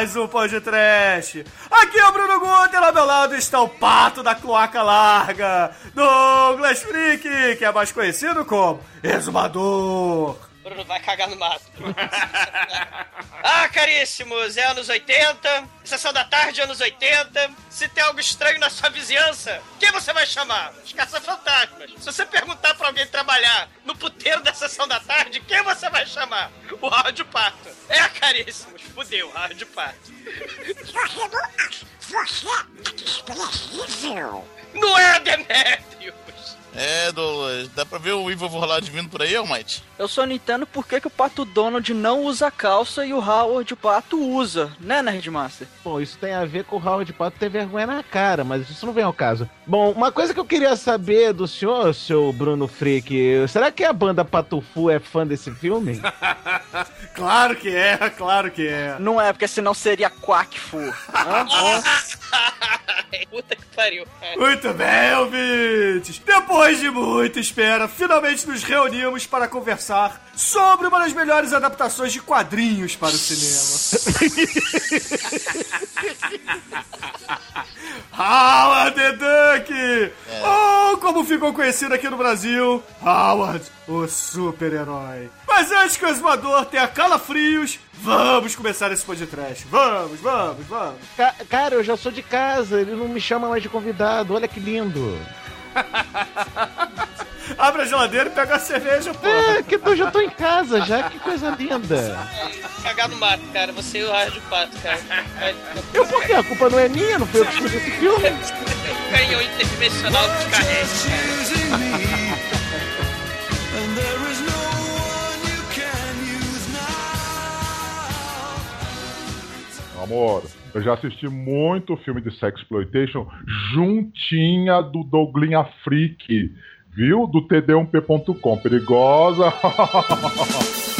Mais um Pão de Trash. Aqui é o Bruno Guter, ao meu lado está o pato da cloaca larga, Douglas Freak, que é mais conhecido como Exumador. Bruno vai cagar no mato. ah, caríssimos, é anos 80, sessão da tarde, anos 80. Se tem algo estranho na sua vizinhança, quem você vai chamar? Os caça-fantasmas. Se você perguntar pra alguém trabalhar no puteiro da sessão da tarde, quem você vai chamar? O Rádio Pato. É, caríssimos, fudeu, Rádio Pato. Não é, Demetrius? É, Douglas, dá pra ver o Ivo Vorlad vindo por aí, Almighty? Eu só não entendo por que, que o Pato Donald não usa calça e o Howard Pato usa, né, Nerdmaster? Bom, isso tem a ver com o Howard Pato ter vergonha na cara, mas isso não vem ao caso. Bom, uma coisa que eu queria saber do senhor, seu Bruno Freak, será que a banda Patufu é fã desse filme? Claro que é, claro que é. Não é, porque senão seria Quackfu. Puta que pariu, cara. Muito bem, ouvintes! Depois de muita espera, finalmente nos reunimos para conversar sobre uma das melhores adaptações de quadrinhos para o cinema. Howard the Duck! Ou como ficou conhecido aqui no Brasil, Howard, o super-herói. Mas antes que o exumador tenha calafrios, vamos começar esse podcast. Vamos, vamos, vamos. Ca- cara, eu já sou de casa, ele não me chama mais de convidado, olha que lindo. Abre a geladeira e pega a cerveja, pô. É, que eu já tô em casa já, que coisa linda. Cagar no mato, cara. Você e o Rádio Pato, cara. Eu por quê? A culpa não é minha, não foi eu que escolhi esse filme. Canhão interdimensional de carrega. choosing me. And there is no one you can use now. Amor, eu já assisti muito filme de sexploitation juntinha do Douglinha Freak, viu? Do td1p.com. Perigosa.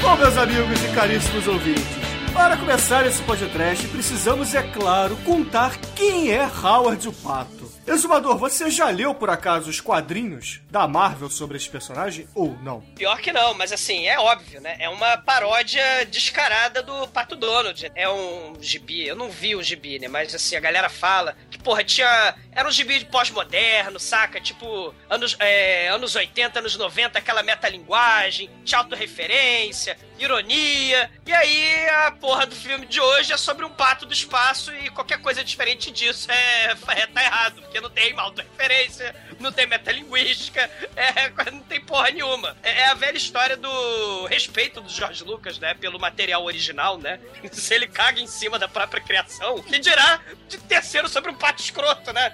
Bom, meus amigos e caríssimos ouvintes, para começar esse podcast, precisamos, é claro, contar quem é Howard o Pato. Exumador, você já leu por acaso os quadrinhos da Marvel sobre esse personagem ou não? Pior que não, mas assim, é óbvio, né? É uma paródia descarada do Pato Donald. É um gibi, eu não vi o gibi, né? Mas assim, a galera fala que, porra, tinha. Era um gibi de pós-moderno, saca? Tipo, anos, é, anos 80, anos 90, aquela metalinguagem, tinha autorreferência, ironia. E aí a porra do filme de hoje é sobre um pato do espaço e qualquer coisa diferente disso é, é tá errado, porque não tem autorreferência, não tem metalinguística, é, não tem porra nenhuma. É, é a velha história do respeito do George Lucas, né, pelo material original, né? Se ele caga em cima da própria criação, que dirá de terceiro sobre um pato escroto, né?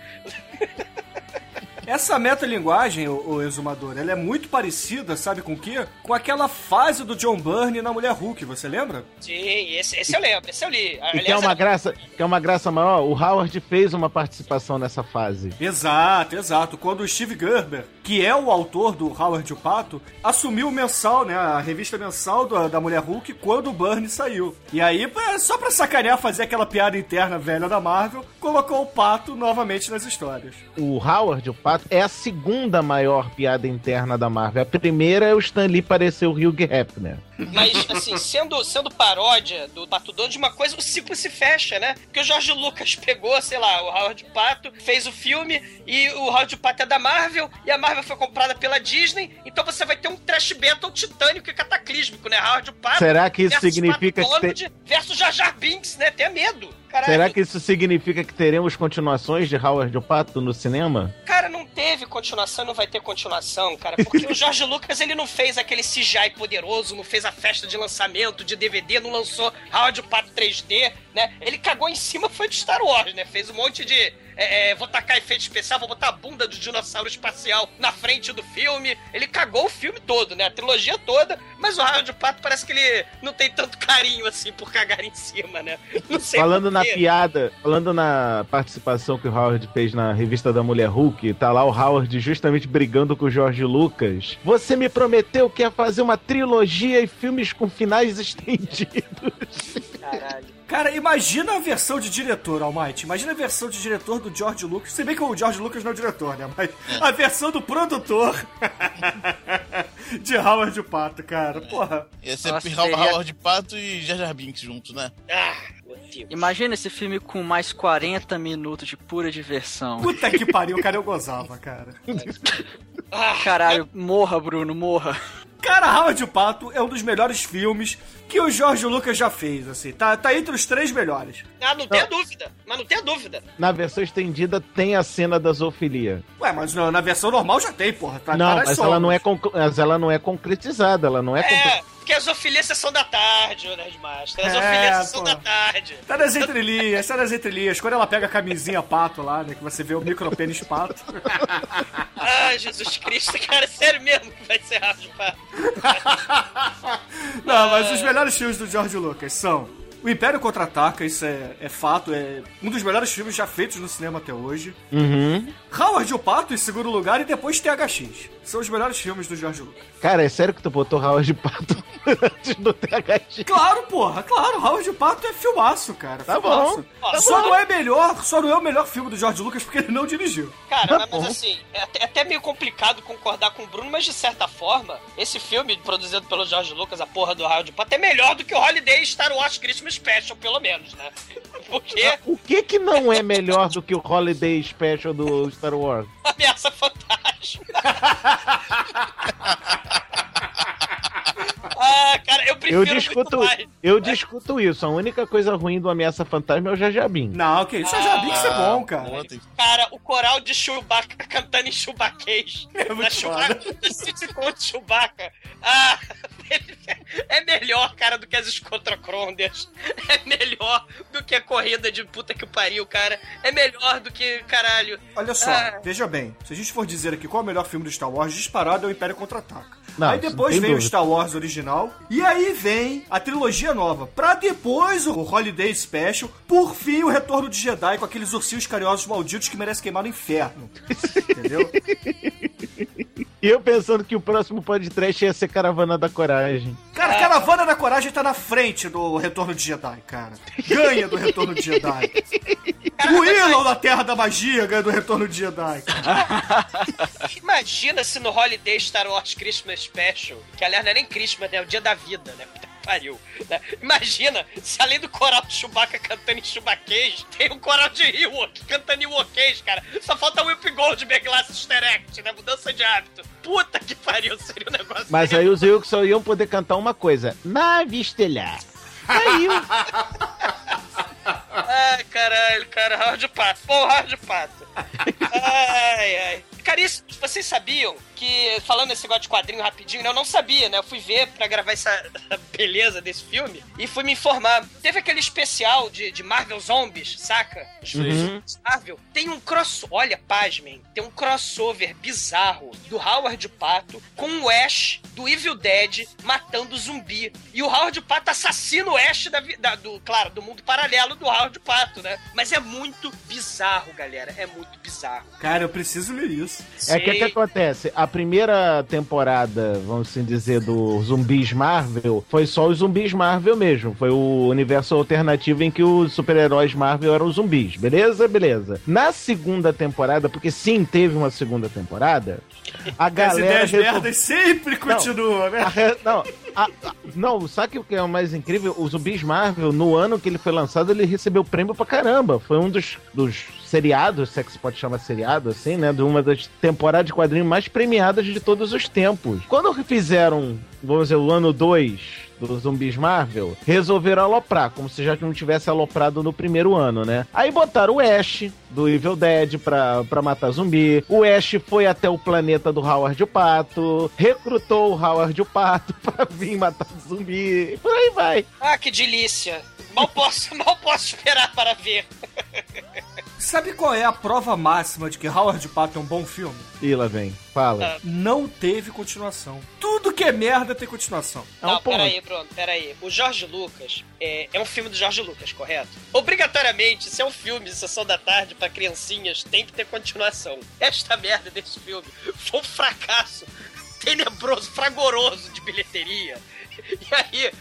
Essa metalinguagem, o, o exumador, ela é muito parecida, sabe com o quê? Com aquela fase do John Byrne na Mulher Hulk, você lembra? Sim, esse, esse eu lembro, esse eu li. E que é uma graça, que é uma graça maior, o Howard fez uma participação nessa fase. Exato, exato. Quando o Steve Gerber, que é o autor do Howard o Pato, assumiu o mensal, né, a revista mensal da, da Mulher Hulk quando o Byrne saiu. E aí, só pra sacanear, fazer aquela piada interna velha da Marvel, colocou o Pato novamente nas histórias. O Howard, o Pato, É a segunda maior piada interna da Marvel. A primeira é o Stan Lee parecer o Hugh Hefner. Mas, assim, sendo, sendo paródia do Pato Donald, uma coisa, o ciclo se fecha, né? Porque o Jorge Lucas pegou, sei lá, o Howard Pato, fez o filme, e o Howard Pato é da Marvel, e a Marvel foi comprada pela Disney, então você vai ter um trash battle titânico e cataclísmico, né? Howard Pato Será que isso significa Pato que te- Donald versus Jar Jar Binks, né? Tenha medo. Será que isso significa que teremos continuações de Howard o Pato no cinema? Cara, não teve continuação, não vai ter continuação, cara. Porque o Jorge Lucas, ele não fez aquele CGI poderoso, não fez a festa de lançamento de DVD, não lançou Howard o Pato 3D, né? Ele cagou em cima, foi de Star Wars, né? Fez um monte de... é, é, vou tacar efeito especial, vou botar a bunda do dinossauro espacial na frente do filme. Ele cagou o filme todo, né? A trilogia toda. Mas o Howard Pato parece que ele não tem tanto carinho, assim, por cagar em cima, né? Não sei Falando na piada, falando na participação que o Howard fez na revista da Mulher Hulk, tá lá o Howard justamente brigando com o Jorge Lucas. Você me prometeu que ia fazer uma trilogia e filmes com finais estendidos. Caralho. Cara, imagina a versão de diretor, Almighty. Imagina a versão de diretor do George Lucas. Se bem que o George Lucas não é o diretor, né? Mas a versão do produtor de Howard Pato, cara. Porra. Ia ser Nossa, Howard seria- Howard Pato e Jar Jar Binks juntos, né? Ah. Imagina esse filme com mais 40 minutos de pura diversão. Puta que pariu, cara. Eu gozava, cara. Ah, Caralho, morra, Bruno, morra. Cara, Howard o Pato é um dos melhores filmes que o George Lucas já fez, assim. Tá, tá entre os três melhores. Ah, não tenha dúvida. Mas não tenha dúvida. Na versão estendida tem a cena da zoofilia. Ué, mas na, na versão normal já tem, porra. Tá, não, nas mas ela não, é mas ela não é concretizada, ela não é, concre- É, porque a zoofilia é sessão da tarde, ô Nerdmaster. A zoofilia é sessão pô. da tarde. Tá nas entrelinhas, tá nas entrelinhas. Quando ela pega a camisinha pato lá, né? Que você vê o micropênis pato. Ai, Jesus Cristo, cara, sério mesmo que vai ser rápido, pá. Não, mas os melhores filmes do George Lucas são O Império Contra-Ataca, isso é, é fato, é um dos melhores filmes já feitos no cinema até hoje. Uhum. Howard o Pato em segundo lugar e depois THX. São os melhores filmes do George Lucas. Cara, é sério que tu botou Howard Pato antes do THX? Claro, porra, claro, Howard o Pato é filmaço, cara. Tá filmaço. bom, tá Só bom. não é melhor, só não é o melhor filme do George Lucas porque ele não dirigiu. Cara, mas, mas assim, é até, é até meio complicado concordar com o Bruno, mas de certa forma, esse filme produzido pelo George Lucas, a porra do Howard Pato, é melhor do que o Holiday Star Wars Christmas Special, pelo menos, né? Porque O que que não é melhor do que o Holiday Special do Star Wars? ameaça fantasma. ah, cara, eu prefiro Eu discuto, muito mais. eu discuto isso. A única coisa ruim do Ameaça Fantasma é o Jajabim. Não, que isso, já vi que isso é bom, cara. Ontem. Cara, o coral de Chewbacca cantando em Chewbaquês. É muito Na Chewbacca, sitcom de Chewbacca. Ah, é melhor, cara, do que as escotrocrôndias. É melhor do que a corrida de puta que pariu, cara. É melhor do que, caralho. Olha só, Ah. veja bem, se a gente for dizer aqui qual é o melhor filme do Star Wars, disparado é o Império Contra-Ataca. Não, aí depois vem o dúvida. Star Wars original, e aí vem a trilogia nova, pra depois o Holiday Special, por fim o Retorno de Jedi com aqueles ursinhos carinhosos malditos que merecem queimar no inferno. Entendeu? E eu pensando que o próximo podcast ia ser Caravana da Coragem. Cara, Caravana da Coragem tá na frente do Retorno de Jedi, cara. Ganha do Retorno de Jedi. O Willow da Terra da Magia ganha do Retorno de Jedi, cara. Imagina se no Holiday Star Wars Christmas Special, que aliás não é nem Christmas, né? É o dia da vida, né? Pariu. né? Imagina se além do coral de Chewbacca cantando em Chewbaquês, tem um coral de Ewok cantando em Ewokês, cara. Só falta o Whip Goldberg lá, Act, né? Mudança de hábito. Puta que pariu, seria um negócio... Mas aí os Wilkes só iam poder cantar uma coisa: Nave estelar. Aí, Ai, caralho, cara, Hard Pato. Pô, Hard Pato. Ai, ai. Caríssimos, vocês sabiam que, falando esse negócio de quadrinho rapidinho, né, eu não sabia, né? Eu fui ver pra gravar essa beleza desse filme e fui me informar. Teve aquele especial de, de Marvel Zombies, saca? Filmes Marvel. Tem um cross... Olha, pasmem. Tem um crossover bizarro do Howard Pato com o Ash do Evil Dead matando zumbi. E o Howard Pato assassina o Ash da, da- do, claro, do mundo paralelo do Howard Pato, né? Mas é muito bizarro, galera. É muito bizarro. Cara, eu preciso ler isso. é o que, que Sei. acontece? A primeira temporada, vamos assim dizer, do Zumbis Marvel, foi só os zumbis Marvel mesmo. Foi o universo alternativo em que os super-heróis Marvel eram zumbis. Beleza? Beleza. Na segunda temporada, porque sim, teve uma segunda temporada, a As galera. ideias resolveu- merdas sempre continuam, né? re- Não, a- a- não, sabe o que é o mais incrível? O Zumbis Marvel, no ano que ele foi lançado, ele recebeu prêmio pra caramba. Foi um dos, dos seriados, se é que se pode chamar seriado, assim, né? De uma das temporadas de quadrinhos mais premiadas de todos os tempos. Quando fizeram, vamos dizer, o ano 2 do Zumbis Marvel, resolveram aloprar, como se já não tivesse aloprado no primeiro ano, né? Aí botaram o Ash, do Evil Dead, pra, pra matar zumbi. O Ash foi até o planeta do Howard o Pato, recrutou o Howard o Pato pra vir matar zumbi. E por aí vai. Ah, que delícia. Mal posso, mal posso esperar para ver. Sabe qual é a prova máxima de que Howard Pato é um bom filme? E lá vem, fala. Não teve continuação. Tudo que é merda tem continuação. É um Não, ponto. peraí, Bruno, peraí. O Jorge Lucas é, é um filme do Jorge Lucas, correto? Obrigatoriamente, se é um filme de sessão da tarde criancinhas, tem que ter continuação. Esta merda desse filme foi um fracasso tenebroso, fragoroso de bilheteria. E aí.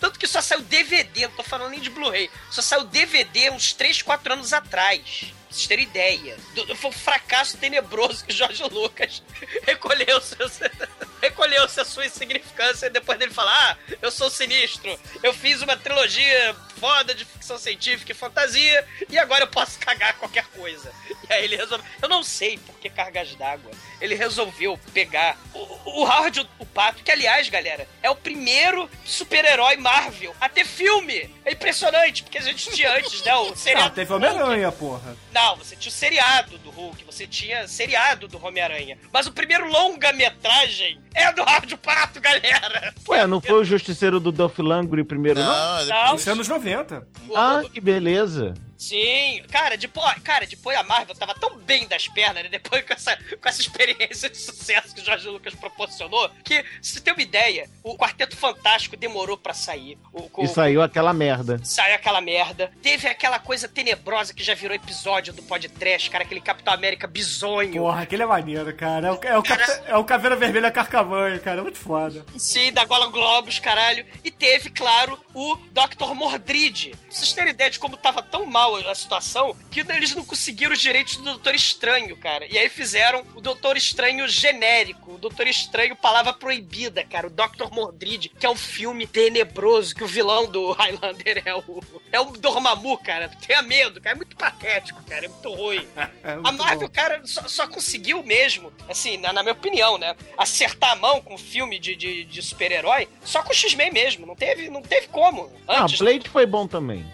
Tanto que só saiu DVD, não tô falando nem de Blu-ray. Só saiu DVD uns 3, 4 anos atrás. Vocês terem ideia. Do- Foi um fracasso tenebroso que Jorge Lucas recolheu seus, recolheu-se a sua insignificância depois dele falar: Ah, eu sou sinistro, eu fiz uma trilogia foda de ficção científica e fantasia e agora eu posso cagar qualquer coisa. E aí ele resolveu. Eu não sei por que cargas d'água. Ele resolveu pegar o, o Howard o, o Pato, que aliás, galera, é o primeiro super-herói Marvel a ter filme. É impressionante, porque a gente tinha antes, né? O Não, seriado teve do Hulk. Homem-Aranha, porra. Não, você tinha o seriado do Hulk, você tinha seriado do Homem-Aranha. Mas o primeiro longa-metragem é do Howard Pato, galera. Ué, não foi o Justiceiro do Dolph Lundgren primeiro, não? Não, Não, Isso é anos 90. o- Ah, o- que beleza. Sim, cara, depois, cara, depois a Marvel tava tão bem das pernas, né? Depois com essa, com essa experiência de sucesso que o Jorge Lucas proporcionou, que, se você tem uma ideia, o Quarteto Fantástico demorou pra sair. O, o- E saiu aquela merda. Saiu aquela merda. Teve aquela coisa tenebrosa que já virou episódio do podcast, cara, aquele Capitão América bizonho. Porra, aquele é maneiro, cara. É o, é o, Capitã- é o Caveira Vermelha Carcavanho, cara. É muito foda. Sim, da Gola Globos, caralho. E teve, claro, o Dr. Mordrid. Pra vocês terem ideia de como tava tão mal a situação, que eles não conseguiram os direitos do Doutor Estranho, cara. E aí fizeram o Doutor Estranho genérico, o Doutor Estranho palavra proibida, cara. O Dr. Mordrid, que é um filme tenebroso, que o vilão do Highlander é o, é o Dormammu, cara. Tenha medo, cara. É muito patético, cara. É muito ruim. É A muito Marvel, bom. cara, só, só conseguiu mesmo, assim, na, na minha opinião, né? Acertar a mão com filme de, de, de super-herói só com o X-Men mesmo. Não teve, não teve como. Ah, Antes, Blade foi bom também.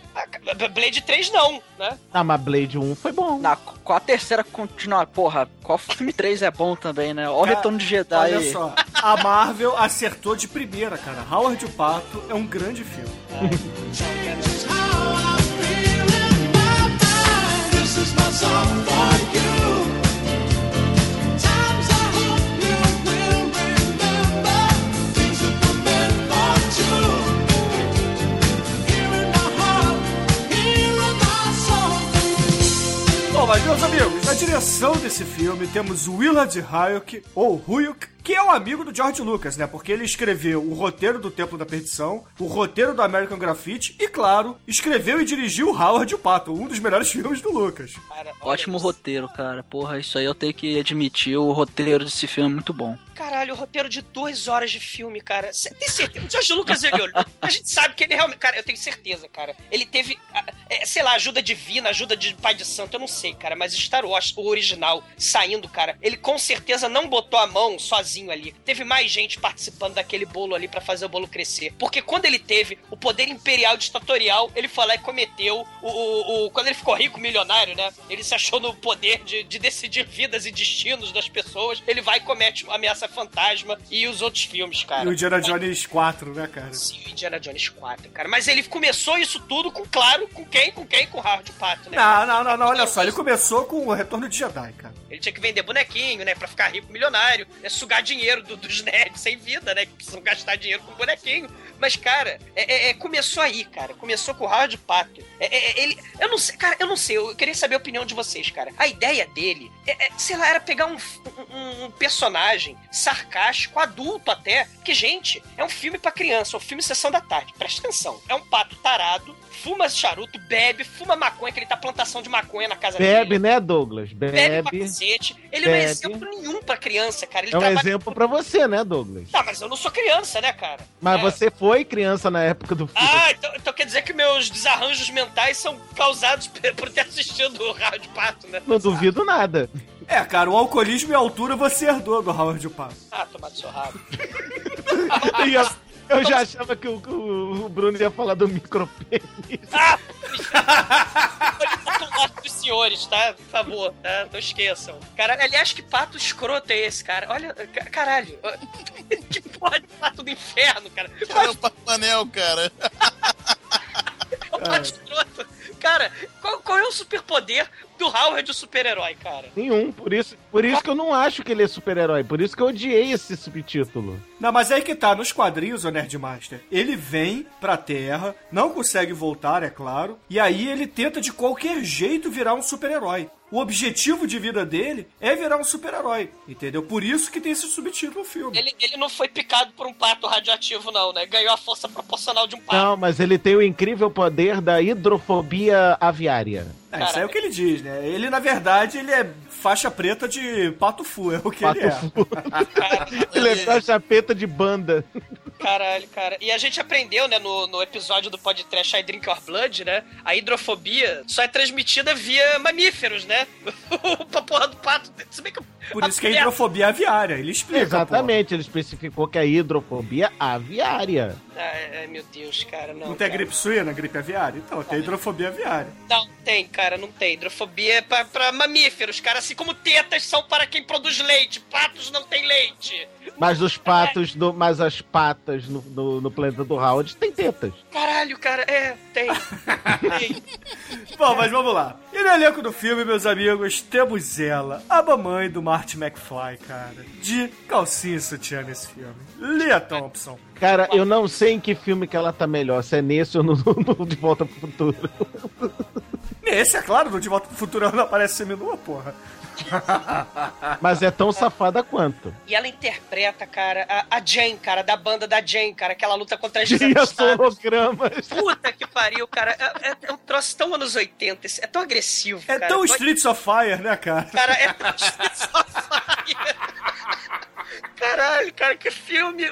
Blade 3 não, né? Ah, mas Blade 1 foi bom. Na, qual a terceira continua? Porra, qual filme 3 é bom também, né? Olha o Retorno de Jedi. Olha só, a Marvel acertou de primeira, cara. Howard o Pato é um grande filme. This is my song for you. Bom, mas meus amigos, na direção desse filme temos Willard Huyck, ou Huyck, que é um amigo do George Lucas, né? Porque ele escreveu o roteiro do Templo da Perdição, o roteiro do American Graffiti e, claro, escreveu e dirigiu Howard o Pato, um dos melhores filmes do Lucas. Cara, Ótimo isso. roteiro, cara. Porra, isso aí eu tenho que admitir. O roteiro desse filme é muito bom. Caralho, o roteiro de duas horas de filme, cara. Cê tem certeza? O George Lucas, ele, a gente sabe que ele realmente. Cara, eu tenho certeza, cara. Ele teve, é, sei lá, ajuda divina, ajuda de pai de santo, eu não sei, cara. Mas Star Wars, o original, saindo, cara, ele com certeza não botou a mão sozinho ali. Teve mais gente participando daquele bolo ali pra fazer o bolo crescer. Porque quando ele teve o poder imperial ditatorial, ele foi lá e cometeu o. o- o- quando ele ficou rico, milionário, né? Ele se achou no poder de, de decidir vidas e destinos das pessoas. Ele vai e comete uma ameaça fantasma e os outros filmes, cara. E o Indiana Jones 4, né, cara? Sim, o Indiana Jones 4, cara. Mas ele começou isso tudo com, claro, com quem? Com quem? Com o Howard Pato, né? Não, não, não, não, olha só, ele começou com o Retorno de Jedi, cara. Ele tinha que vender bonequinho, né? Pra ficar rico, milionário, né, sugar dinheiro do- dos nerds sem vida, né? Que precisam gastar dinheiro com bonequinho. Mas, cara, é- é- é, começou aí, cara. Começou com o Howard Pato. É, é, ele, eu não sei, cara, eu não sei. Eu queria saber a opinião de vocês, cara. A ideia dele, sei lá, era pegar um, um- um personagem sarcástico, adulto até. Que, gente, é um filme pra criança, um filme Sessão da Tarde. Presta atenção. É um pato tarado, fuma charuto, bebe, fuma maconha, que ele tá plantação de maconha na casa Bebe, dele. né, Douglas? Bebe pra Bebe. cacete. Ele não é Bebe. exemplo nenhum pra criança, cara. Ele É um trabalha- exemplo pra você, né, Douglas? Tá, mas eu não sou criança, né, cara? Mas É. você foi criança na época do filme. Ah, então, então quer dizer que meus desarranjos mentais são causados por ter assistido o Raio de Pato, né? Não duvido nada. É, cara, o alcoolismo e a altura você herdou do Howard Pato. Ah, tomar do seu rabo. E eu, eu já achava que o, que o Bruno ia falar do micropênis. Ah! Olha dos senhores, tá? Por favor, tá? Não esqueçam. Caralho, aliás, que pato escroto é esse, cara? Olha, ca- caralho. Que porra de pato do inferno, cara. Olha o Papanel, cara. É um pato escroto. Cara, qual, qual é o superpoder do Howard, o super-herói, cara? Nenhum. Por isso, por isso que eu não acho que ele é super-herói. Por isso que eu odiei esse subtítulo. Não, mas aí que tá, nos quadrinhos, o Nerdmaster, ele vem pra Terra, não consegue voltar, é claro, e aí ele tenta de qualquer jeito virar um super-herói. O objetivo de vida dele é virar um super-herói, entendeu? Por isso que tem esse subtítulo no filme. Ele, ele não foi picado por um pato radioativo, não, né? Ganhou a força proporcional de um pato. Não, mas ele tem o incrível poder da hidrofobia aviária. É, isso é o que ele diz, né? Ele, na verdade, ele é faixa preta de pato fu, é o que ele é. Pato fu. ele é faixa preta de banda. Caralho, cara. E a gente aprendeu, né, no, no episódio do podcast I Drink Your Blood, né? A hidrofobia só é transmitida via mamíferos, né? pra porra do pato. Se bem que. Por isso que é hidrofobia aviária, ele explica. Exatamente, ele especificou que é a hidrofobia aviária. Ai, ai, meu Deus, cara, não. Não tem cara. gripe suína, gripe aviária? Então, tem hidrofobia aviária. Não, tem, cara, não tem. Hidrofobia é pra, pra mamíferos, cara. Assim como tetas são para quem produz leite. Patos não tem leite. Mas os patos, do, mas as patas no, no, no planeta do Howard tem tetas. Caralho, cara, é, tem. tem. Bom, mas vamos lá. E no elenco do filme, meus amigos, temos ela, a mamãe do Marty McFly, cara. De calcinha e sutiã nesse filme. Lia Thompson. Cara, eu não sei em que filme que ela tá melhor, se é nesse ou no, no De Volta pro Futuro. Esse, é claro, no De Volta pro Futuro ela não aparece seminua, porra. Mas é tão safada quanto. E ela interpreta, cara, a, a Jane, cara, da banda da Jane, cara, que ela luta contra as as desajustadas. hologramas. Puta que pariu, cara. É, é- um troço tão anos 80, esse- é tão agressivo, É cara. tão Streets of Fire, né, cara? Cara, é tão Streets of Fire. Caralho, cara, que filme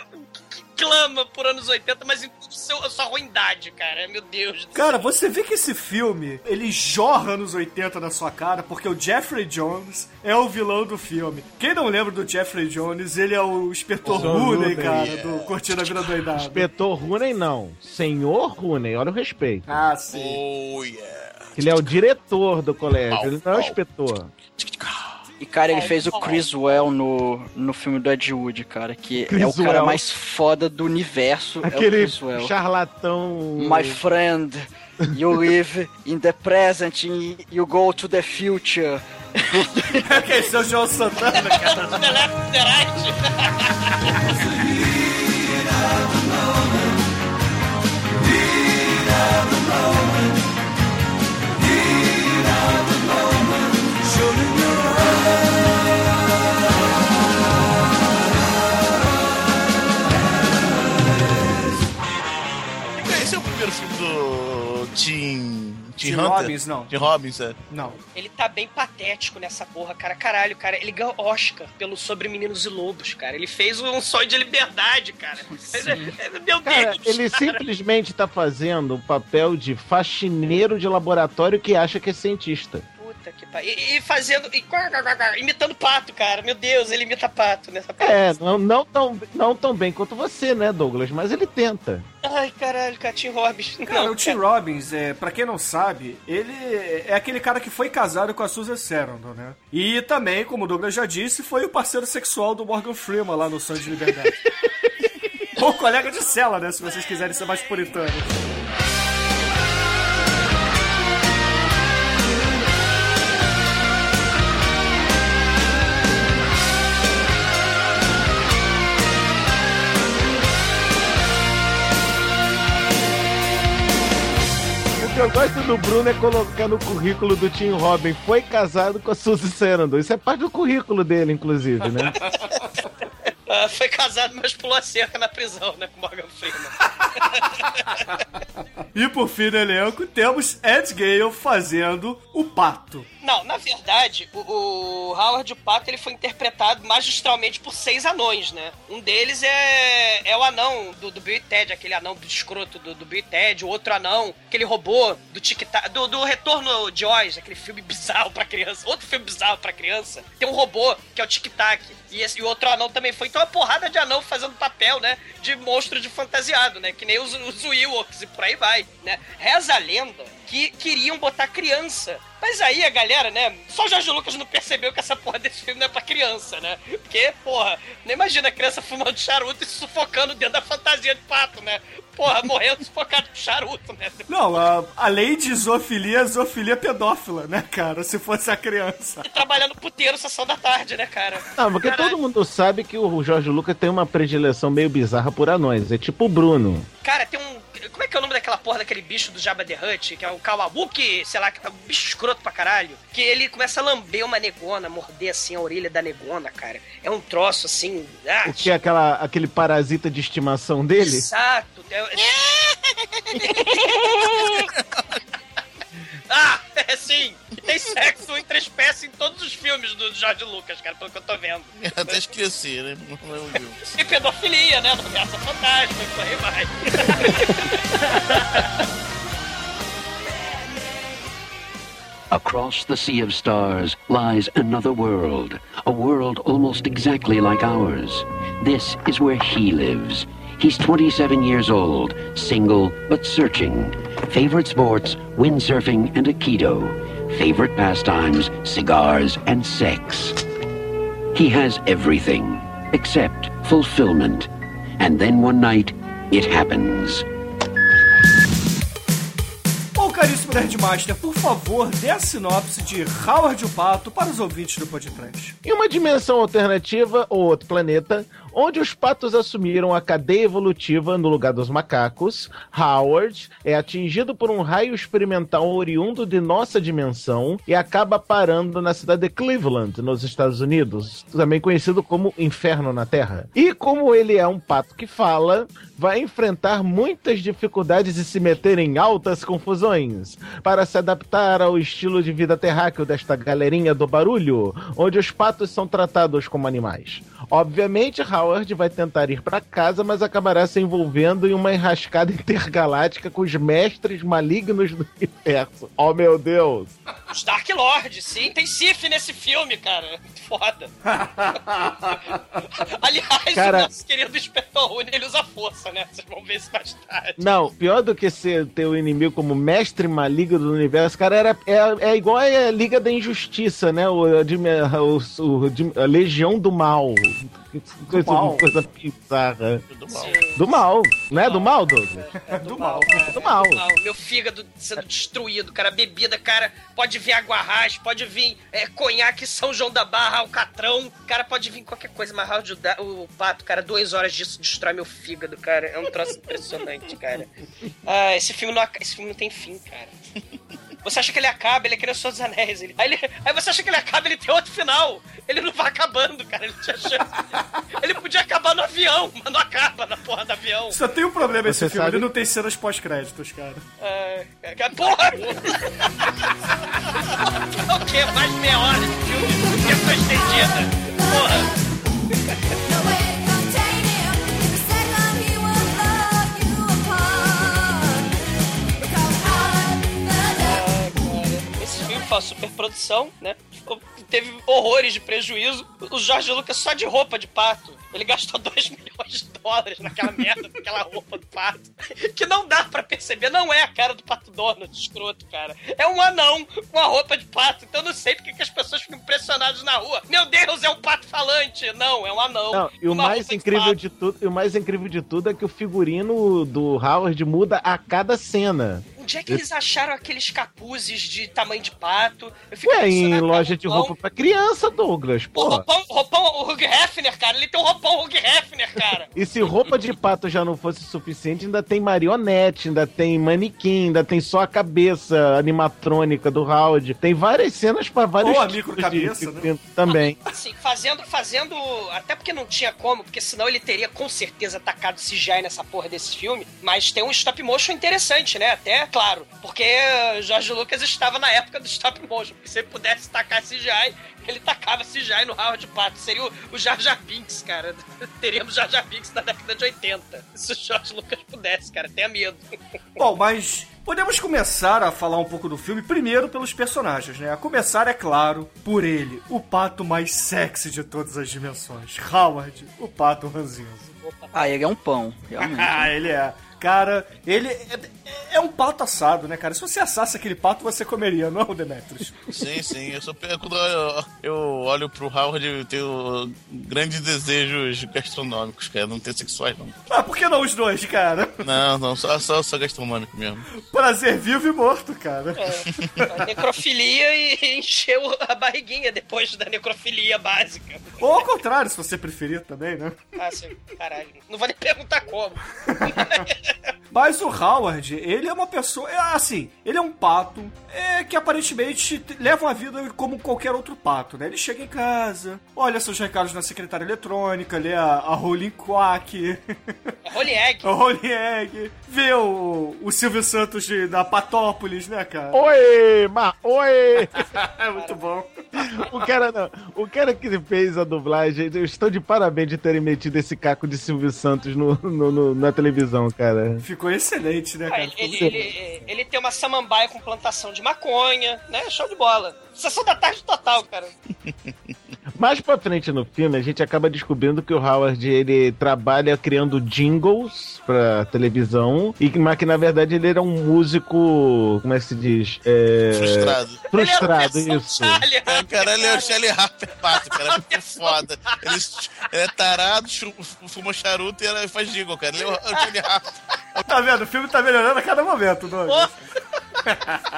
clama por anos 80, mas em tudo seu, a sua ruindade, cara. Meu Deus do Cara, você vê que esse filme, ele jorra anos 80 na sua cara, porque o Jeffrey Jones é o vilão do filme. Quem não lembra do Jeffrey Jones, ele é o inspetor Rooney, Rooney, cara, do Curtindo a Vida Doidada. Inspetor Rooney, não. Senhor Rooney, olha o respeito. Ah, sim. Oh, yeah. Ele é o diretor do colégio, ele não é o inspetor. E, cara, ele fez o Criswell no, no filme do Ed Wood, cara, que é o Criswell. cara mais foda do universo. é o Aquele Criswell. charlatão. My friend, you live in the present and you go to the future. que esse é o João Santana, cara. The Left, the Right. Tim... Tim? Robbins, não. Tim Robbins, é. Não. Ele tá bem patético nessa porra, cara. Caralho, cara. Ele ganhou Oscar pelo Sobre Meninos e Lobos, cara. Ele fez um sonho de liberdade, cara. Meu Cara, Deus, ele cara. simplesmente tá fazendo o papel de faxineiro de laboratório que acha que é cientista. Puta que pariu. E, e fazendo. e- imitando pato, cara. Meu Deus, ele imita pato nessa É, não, não, tão, não tão bem quanto você, né, Douglas? Mas ele tenta. Ai, caralho, cara, Tim Robbins. Cara, Não, o Tim Robbins, é, pra quem não sabe, ele é aquele cara que foi casado com a Susan Sarandon, né? E também, como o Douglas já disse, foi o parceiro sexual do Morgan Freeman lá no Sonho de Liberdade. Ou colega de cela, né? Se vocês quiserem ser mais puritanos. Eu gosto do Bruno é colocar no currículo do Tim Robin. Foi casado com a Suzy Sarandon. Isso é parte do currículo dele, inclusive, né? Ah, foi casado, mas pulou a cerca na prisão, né? Com Morgan Freeman. E por fim no elenco, temos Ed Gale fazendo o pato. Não, na verdade, o, o Howard o Pato ele foi interpretado magistralmente por seis anões, né? Um deles é, é o anão do, do Bill e Ted, aquele anão escroto do, do Bill e Ted, o outro anão, aquele robô do Tic Tac, do, do Retorno de Oz, aquele filme bizarro pra criança. Outro filme bizarro pra criança. Tem um robô que é o Tic Tac. E, esse, e o outro anão também foi. Então, uma porrada de anão fazendo papel, né? De monstro de fantasiado, né? Que nem os, os Ewoks e por aí vai, né? Reza a lenda que queriam botar criança. Mas aí a galera, né? Só o Jorge Lucas não percebeu que essa porra desse filme não é pra criança, né? Porque, porra, não imagina a criança fumando charuto e sufocando dentro da fantasia de pato, né? Porra, morrendo sufocado com charuto, né? Não, a, além de zoofilia, zoofilia pedófila, né, cara? Se fosse a criança. E trabalhando puteiro sessão da tarde, né, cara? Não, porque Caralho. todo mundo sabe que o Jorge Lucas tem uma predileção meio bizarra por anões. É tipo o Bruno. Cara, tem um. Como é que é o nome daquela porra daquele bicho do Jabba the Hutt? Que é o Kawabuki, sei lá, que tá um bicho escroto pra caralho. Que ele começa a lamber uma negona, morder assim a orelha da negona, cara. É um troço assim. Ah, O que é aquela, aquele parasita de estimação dele? Exato. Ah, é sim. E tem sexo entre espécies em todos os filmes do Jorge Lucas, cara, pelo que eu tô vendo. Até esqueci, né? Meu Deus. E pedofilia, né? Do Ameaça Fantástica, e por aí vai. Across the sea of stars lies another world, a world almost exactly like ours. This is where he lives. He's 27 years old, single but searching. Favorite sports, windsurfing and Aikido. Favorite pastimes, cigars and sex. He has everything except fulfillment. And then one night, it happens. Bom, caríssimo Nerdmaster, por favor, dê a sinopse de Howard o Pato para os ouvintes do podcast. Em uma dimensão alternativa ou outro planeta, onde os patos assumiram a cadeia evolutiva no lugar dos macacos, Howard é atingido por um raio experimental oriundo de nossa dimensão e acaba parando na cidade de Cleveland, nos Estados Unidos, também conhecido como Inferno na Terra. E como ele é um pato que fala, vai enfrentar muitas dificuldades e se meter em altas confusões para se adaptar ao estilo de vida terráqueo desta galerinha do barulho, onde os patos são tratados como animais. Obviamente, Howard vai tentar ir para casa, mas acabará se envolvendo em uma enrascada intergaláctica com os mestres malignos do universo. Oh meu Deus! Os Dark Lord, sim, tem Sif nesse filme, cara. É Muito foda. Aliás, Cara- o nosso querido Espetor Rune, ele usa força, né? Vocês vão ver isso mais tarde. Não, pior do que ser ter o inimigo como mestre maligno do universo, cara, era, é, é igual a Liga da Injustiça, né? O, a, a Legião do Mal. Que Coisa, mal. coisa bizarra. Tudo mal. Do mal, não é do mal, Douglas? Do mal. Do mal. Não, meu fígado sendo destruído, cara. Bebida, cara, pode vir aguarrás, pode vir é, conhaque São João da Barra, alcatrão. Cara, pode vir qualquer coisa, mas Raul Juda- o pato, cara, duas horas disso destrói meu fígado, cara. É um troço impressionante, cara. Ah, esse filme não, esse filme não tem fim, cara. Você acha que ele acaba, ele é que nem o Senhor dos Anéis. Ele, aí, ele- aí você acha que ele acaba, ele tem outro final. Ele não vai acabando, cara. Ele tinha chance. Ele podia acabar no avião, mas não acaba na porra do avião. Só tem um problema esse Você filme, sabe- ele não tem cenas pós-créditos, cara. Ah, que- porra! o quê? Mais meia hora de filme? Que foi estendida? Porra! Uma superprodução, né? Teve horrores de prejuízo. O Jorge Lucas só de roupa de pato. Ele gastou 2 milhões de dólares naquela merda, naquela roupa do pato. Que não dá pra perceber, não é a cara do pato Donald, escroto, cara. É um anão com a roupa de pato. Então eu não sei porque que as pessoas ficam impressionadas na rua. Meu Deus, é um pato falante. Não, é um anão. Não, e o mais incrível pato. de tudo, e o mais incrível de tudo é que o figurino do Howard muda a cada cena. Onde é que eles acharam aqueles capuzes de tamanho de pato? Eu fico Ué, em loja de roupa pra criança, Douglas, O pô. roupão, roupão, o Hugh Hefner, cara, ele tem um roupão Hugh Hefner, cara. E se roupa de pato já não fosse suficiente, ainda tem marionete, ainda tem manequim, ainda tem só a cabeça animatrônica do Howard. Tem várias cenas pra vários a tipos microcabeça, de- né? Também. Assim, fazendo, fazendo. Até porque não tinha como, porque senão ele teria com certeza atacado CGI nessa porra desse filme. Mas tem um stop motion interessante, né? Até, claro. Porque Jorge Lucas estava na época do stop motion. Porque se ele pudesse tacar CGI, ele tacava CGI no Howard Pato. Seria o, o Jar Jar Binks, cara. Teríamos Jar Jar Binks na década de 80. Se o Jorge Lucas pudesse, cara. Tenha medo. Bom, mas podemos começar a falar um pouco do filme, primeiro pelos personagens, né? A começar, é claro, por ele, o pato mais sexy de todas as dimensões. Howard, o pato ranzinza. Ah, ele é um pão, realmente. Ah, ele é. Cara, ele é, é um pato assado, né, cara? Se você assasse aquele pato, você comeria, não, Demetrius? Sim, sim. Eu só quando eu, eu olho pro Howard, eu tenho grandes desejos gastronômicos, cara. Não tenho sexuais, não. Ah, por que não os dois, cara? Não, não, só, só, só gastronômico mesmo. Prazer vivo e morto, cara. A necrofilia e encheu a barriguinha depois da necrofilia básica. Ou ao contrário, se você preferir também, né? Ah, sim, caralho. Não vou nem perguntar como. Mas o Howard, ele é uma pessoa. É assim, ele é um pato é, que aparentemente te- leva uma vida como qualquer outro pato, né? Ele chega em casa, olha seus recados na secretária eletrônica, lê a, a Rolling Quack, Holy Egg. a Rolling Egg, vê o, o Silvio Santos de, da Patópolis, né, cara? Oi, ma, oi! É muito bom. O cara não. O cara que fez a dublagem, eu estou de parabéns de terem metido esse caco de Silvio Santos no, no- no- na televisão, cara. Ficou excelente, né, cara? Ele, ele, ele- ele tem uma samambaia com plantação de maconha, né? Show de bola. Sessão da tarde total, cara. Mais pra frente no filme, a gente acaba descobrindo que o Howard ele trabalha criando jingles pra televisão e que, mas que na verdade ele era um músico, como é que se diz? É... Frustrado. Frustrado, Ele é o isso. Ah, cara, ele é o Shelly Harper Pato, cara. É foda. Ele, ele é tarado, fuma charuto e faz jingle, cara. Ele é o o Shelly Harper. Tá vendo? O filme tá melhorando a cada momento, Douglas.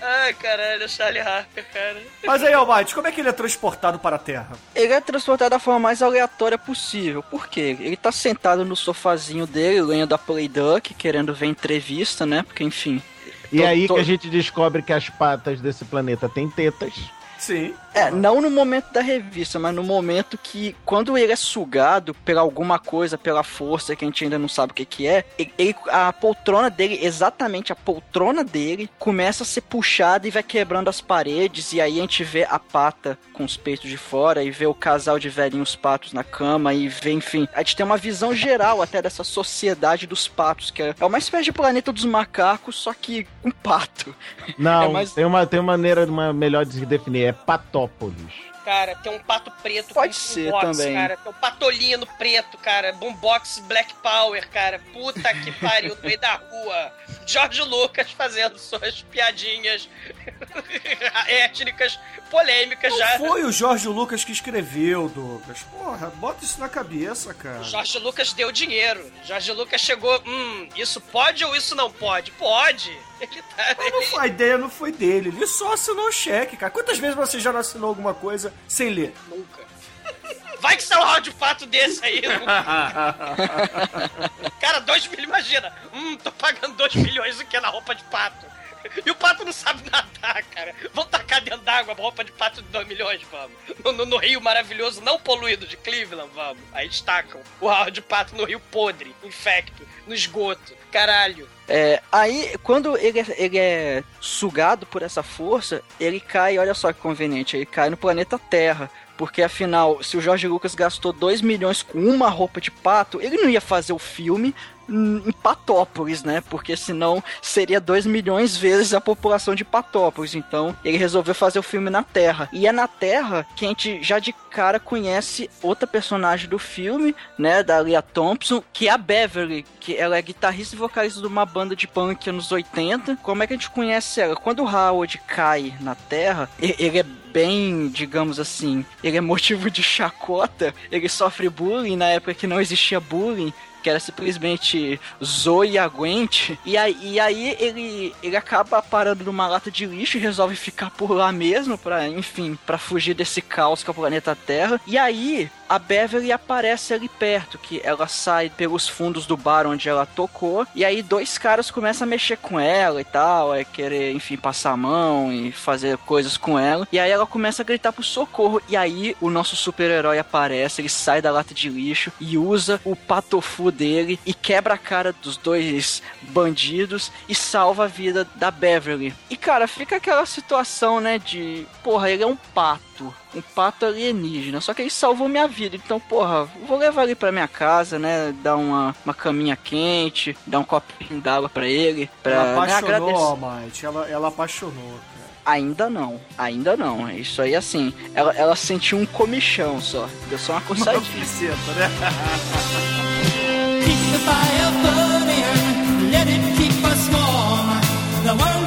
Ai, caralho, o Charlie Harper, cara. Mas aí, Almighty, como é que ele é transportado para a Terra? Ele é transportado da forma mais aleatória possível. Por quê? Ele tá sentado no sofazinho dele, lendo a Playduck, querendo ver entrevista, né? Porque, enfim. E tô- aí tô- que a gente descobre que as patas desse planeta têm tetas. Sim. É, não no momento da revista, mas no momento que, quando ele é sugado por alguma coisa, pela força que a gente ainda não sabe o que que é, ele- a poltrona dele, exatamente a poltrona dele, começa a ser puxada e vai quebrando as paredes, e aí a gente vê a pata com os peitos de fora, e vê o casal de velhinhos patos na cama, e vê, enfim, a gente tem uma visão geral até dessa sociedade dos patos, que é é uma espécie de planeta dos macacos, só que com pato. Não, É mais- tem, uma, tem uma maneira uma melhor de se definir, é patópolis. Cara, tem um pato preto Pode com ser boombox, também. cara. Tem um patolino preto, cara. Boombox Black Power, cara. Puta que pariu, no meio da rua. George Lucas fazendo suas piadinhas étnicas, polêmicas já. Não foi o Jorge Lucas que escreveu, Douglas. Porra, bota isso na cabeça, cara. Jorge Lucas deu dinheiro. Jorge Lucas chegou, hum, isso pode ou isso não pode? Pode. Mas não foi, a ideia não foi dele, ele só assinou o cheque, cara. Quantas vezes você já não assinou alguma coisa sem ler? Nunca. Vai que sai um áudio fato desse aí. Cara, 2 milhões, imagina. Hum, tô pagando 2 milhões o que na roupa de pato. E o pato não sabe nadar, cara. Vamos tacar dentro d'água roupa de pato de 2 milhões, vamos. No, no- no rio maravilhoso, não poluído de Cleveland, vamos. Aí destacam o áudio de pato no rio podre, infecto, no esgoto. Caralho. É, aí, quando ele é, ele é sugado por essa força, ele cai, olha só que conveniente, ele cai no planeta Terra. Porque afinal, se o Jorge Lucas gastou 2 milhões com uma roupa de pato, ele não ia fazer o filme em Patópolis, né? Porque senão seria 2 milhões vezes a população de Patópolis. Então ele resolveu fazer o filme na Terra. E é na Terra que a gente já de cara conhece outra personagem do filme, né? Da Leah Thompson, que é a Beverly, que ela é guitarrista e vocalista de uma banda de punk anos 80. Como é que a gente conhece ela? Quando o Howard cai na Terra, ele é bem, digamos assim, ele é motivo de chacota, ele sofre bullying na época que não existia bullying, que era simplesmente Zoe e. E aí, e aí ele, ele acaba parando numa lata de lixo e resolve ficar por lá mesmo, pra, enfim, pra fugir desse caos que é o planeta Terra. E aí a Beverly aparece ali perto, que ela sai pelos fundos do bar onde ela tocou, e aí dois caras começam a mexer com ela e tal, é querer, enfim, passar a mão e fazer coisas com ela. E aí ela começa a gritar por socorro, e aí o nosso super-herói aparece, ele sai da lata de lixo e usa o patofu dele e quebra a cara dos dois bandidos e salva a vida da Beverly. E cara, fica aquela situação, né, de, porra, ele é um pato um pato alienígena. Só que ele salvou minha vida. Então, porra, vou levar ele pra minha casa, né? Dar uma, uma caminha quente, dar um copinho d'água pra ele. Pra Ela né, apaixonou. Almighty. Ela, ela apaixonou. cara. Ainda não, ainda não. Isso aí, assim, ela, ela sentiu um comichão só. Deu só uma Uma coçadinha. buceta, né? Keep the fire burning, let it keep us warm. The world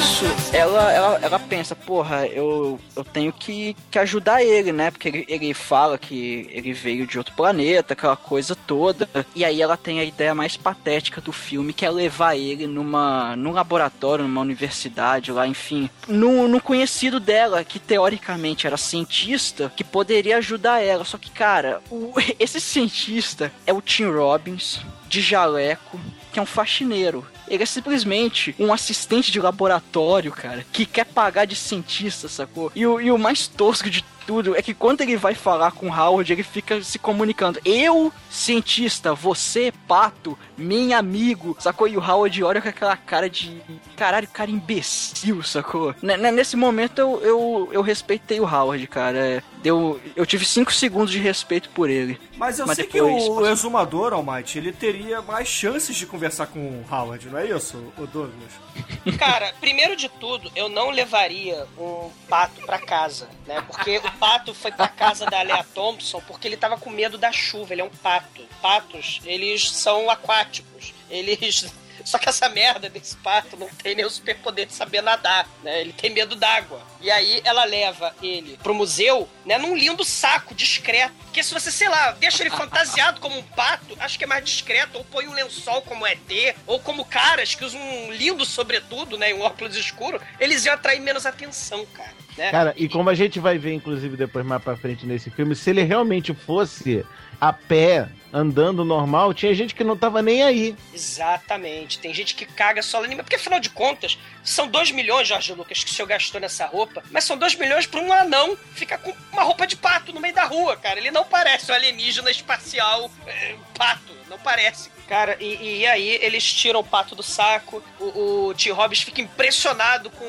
Isso, ela, ela, ela pensa, porra, eu, eu tenho que, que ajudar ele, né? Porque ele, ele fala que ele veio de outro planeta, aquela coisa toda. E aí ela tem a ideia mais patética do filme, que é levar ele numa, num laboratório, numa universidade lá, enfim. No, no conhecido dela, que teoricamente era cientista, que poderia ajudar ela. Só que, cara, o- esse cientista é o Tim Robbins, de jaleco, que é um faxineiro. Ele é simplesmente um assistente de laboratório, cara, que quer pagar de cientista, sacou? E o, e o mais tosco de tudo é que quando ele vai falar com o Howard, ele fica se comunicando. Eu, cientista, você, pato, meu amigo, sacou? E o Howard olha com aquela cara de. Caralho, cara imbecil, sacou? N- Nesse momento eu, eu, eu respeitei o Howard, cara. Deu, eu tive 5 segundos de respeito por ele. Mas eu Mas sei depois- que o exumador, Almighty, ele teria mais chances de conversar com o Howard, não é isso, o Douglas? Cara, primeiro de tudo, eu não levaria um pato pra casa, né? Porque o pato foi pra casa da Lea Thompson porque ele tava com medo da chuva. Ele é um pato. Patos, eles são aquáticos. Eles. Só que essa merda desse pato não tem nem o superpoder de saber nadar, né? Ele tem medo d'água. E aí ela leva ele pro museu, né? Num lindo saco discreto. Porque se você, sei lá, deixa ele fantasiado como um pato, acho que é mais discreto. Ou põe um lençol como ET, ou como caras que usam um lindo sobretudo, né? Um óculos escuro, eles iam atrair menos atenção, cara. Né? Cara, e como a gente vai ver, inclusive, depois mais pra frente nesse filme, se ele realmente fosse a pé, andando normal, tinha gente que não tava nem aí. Exatamente. Tem gente que caga só em Porque afinal de contas, são 2 milhões, Jorge Lucas, que o senhor gastou nessa roupa. Mas são 2 milhões pra um anão ficar com uma roupa de pato no meio da rua, cara. Ele não parece um alienígena espacial é, pato. Não parece. Cara, e, e aí eles tiram o pato do saco. O, o T. Hobbs fica impressionado com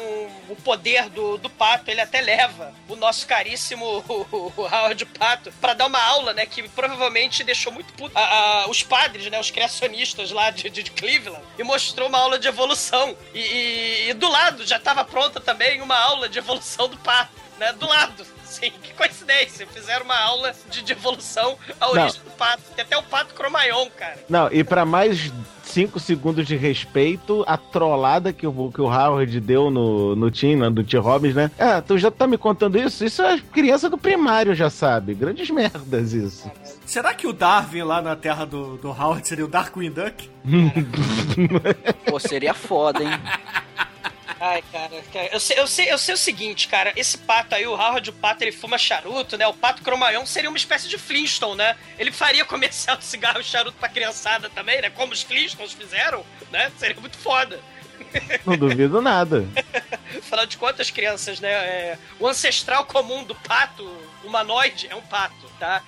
o poder do, do pato. Ele até leva o nosso caríssimo o, o Howard Pato pra dar uma aula, né? Que provavelmente deixou muito puto a- a- os padres, né? Os criacionistas lá de, de Cleveland. E mostrou uma aula de evolução. E, e- e do lado já tava pronta também uma aula de evolução do pato, né? Do lado. Sim, que coincidência. Fizeram uma aula de, de evolução à origem do pato. Tem até o pato Cromayon, cara. Não, e pra mais 5 segundos de respeito, a trollada que o, que o Howard deu no, no Tim, né, do T. Robbins, né? Ah, tu já tá me contando isso? Isso a criança do primário já sabe. Grandes merdas isso. Será que o Darwin lá na terra do, do Howard seria o Darkwing Duck? Pô, seria foda, hein? Ai, cara, cara, eu, sei, eu, sei, eu sei o seguinte, cara. Esse pato aí, o Howard, o pato, ele fuma charuto, né? O pato cromayon seria uma espécie de Flintstone, né? Ele faria comercial de cigarro e charuto pra criançada também, né? Como os Flintstones fizeram, né? Seria muito foda. Não duvido nada. Afinal de contas, crianças, né? é, o ancestral comum do pato humanoide é um pato, tá?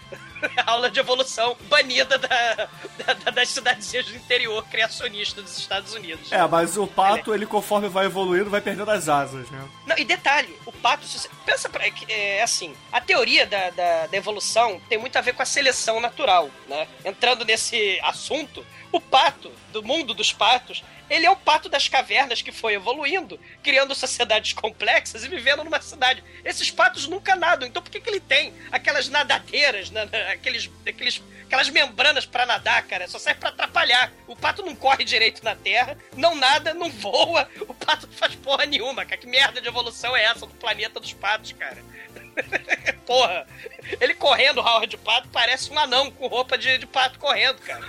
Aula de evolução banida da, da- das cidadezinhas do interior criacionista dos Estados Unidos. É, mas o pato, ele conforme vai evoluindo, vai perdendo as asas, né? Não, e detalhe, o pato, se você pensa pra, que, é assim, a teoria da, da, da evolução tem muito a ver com a seleção natural, né? Entrando nesse assunto, o pato, do mundo dos patos, ele é o pato das cavernas que foi evoluindo, criando sociedades complexas e vivendo numa cidade. Esses patos nunca nadam, então por que, que ele tem aquelas nadadeiras, né, né, aqueles, aqueles, aquelas membranas pra nadar, cara? Só serve pra atrapalhar. O pato não corre direito na terra, não nada, não voa, o pato não faz porra nenhuma, cara. Que merda de evolução é essa do planeta dos patos, cara? Porra, ele correndo, Howard de Pato, parece um anão com roupa de, de pato correndo, cara.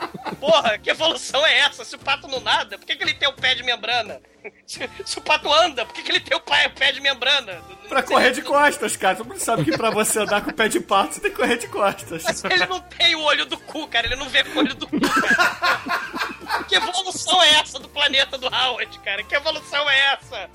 Porra, que evolução é essa? Se o pato não nada, por que, que ele tem o pé de membrana? Se, se o pato anda, por que, que ele tem o pé, o pé de membrana? Pra correr de costas, cara. Todo mundo sabe que pra você andar com o pé de pato, você tem que correr de costas. Mas ele não tem o olho do cu, cara. Ele não vê com o olho do cu, cara. Que evolução é essa do planeta do Howard, cara? Que evolução é essa?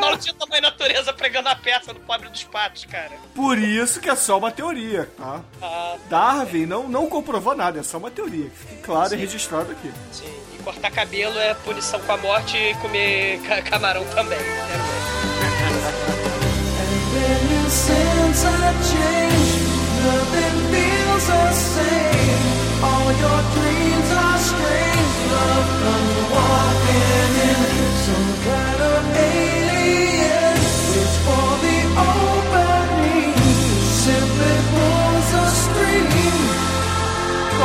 Não tinha tamanho natureza pregando a peça do pobre dos patos, cara. Por isso que é só uma teoria, tá? Ah, Darwin não, não comprovou nada, é só uma teoria. Que fique claro e registrado aqui. sim. E cortar cabelo é punição com a morte e comer ca- camarão também. Quero ver. Nothing feels the same. All your dreams are strange. Walking in some kind of alien.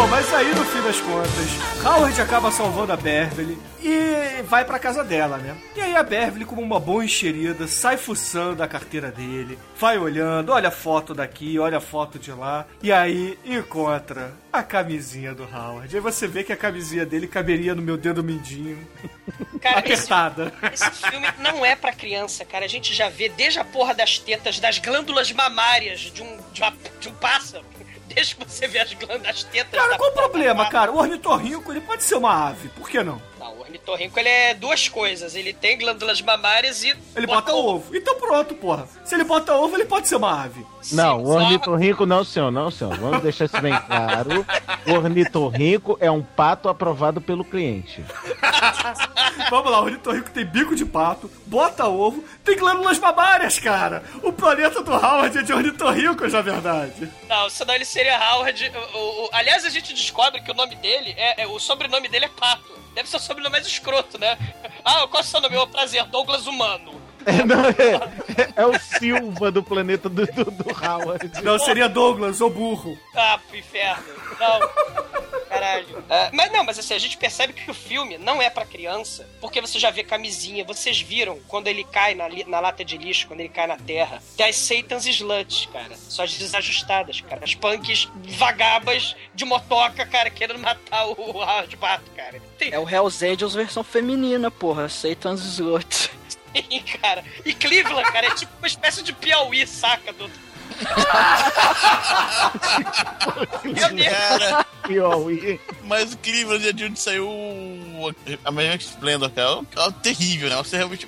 Bom, mas aí no fim das contas, Howard acaba salvando a Beverly e vai pra casa dela, né? E aí a Beverly, como uma boa enxerida, sai fuçando a carteira dele, vai olhando, olha a foto daqui, olha a foto de lá, e aí encontra a camisinha do Howard. Aí você vê que a camisinha dele caberia no meu dedo mindinho, Cara, esse, apertada. esse filme não é pra criança, cara. A gente já vê desde a porra das tetas, das glândulas mamárias de um, de uma- de um pássaro. Que você vê as glândulas, tetas Cara, qual o problema, cara? O ornitorrinco, ele pode ser uma ave, por que não? Não, o ornitorrinco ele é duas coisas. Ele tem glândulas mamárias e. Ele bota ovo. Então pronto, porra. Se ele bota ovo, ele pode ser uma ave. Não, Sim, o só- ornitorrinco não, senhor, não, senhor. Vamos deixar isso bem claro. O ornitorrinco é um pato aprovado pelo cliente. Vamos lá, o ornitorrinco tem bico de pato, bota ovo, tem glândulas mamárias, cara. O planeta do Howard é de ornitorrincos, na verdade. Não, senão ele seria Howard. o- o- o- aliás, a gente descobre que o nome dele é, é- O sobrenome dele é Pato. Deve ser o sobrenome mais escroto, né? Ah, qual é o seu nome? Ô, prazer, Douglas Humano. É, não, é, é o Silva do planeta do, do, do Howard. Não, seria Douglas, o burro. Ah, pro inferno. Não. Caralho. Ah, mas não, mas assim, a gente percebe que o filme não é pra criança, porque você já vê camisinha. Vocês viram quando ele cai na, na lata de lixo, quando ele cai na terra. Tem as Satan's Sluts, cara. Só as desajustadas, cara. As punks vagabas de motoca, cara, querendo matar o Howard Bato, cara. Tem, É o Hells Angels versão feminina, porra. Satan's Slut. Sim, cara. E Cleveland, cara, é tipo uma espécie de Piauí, saca? Do... Meu Deus. Cara, Piauí. mas o Cleveland é de onde saiu o American Splendor, cara. É um carro terrível, né? Você realmente.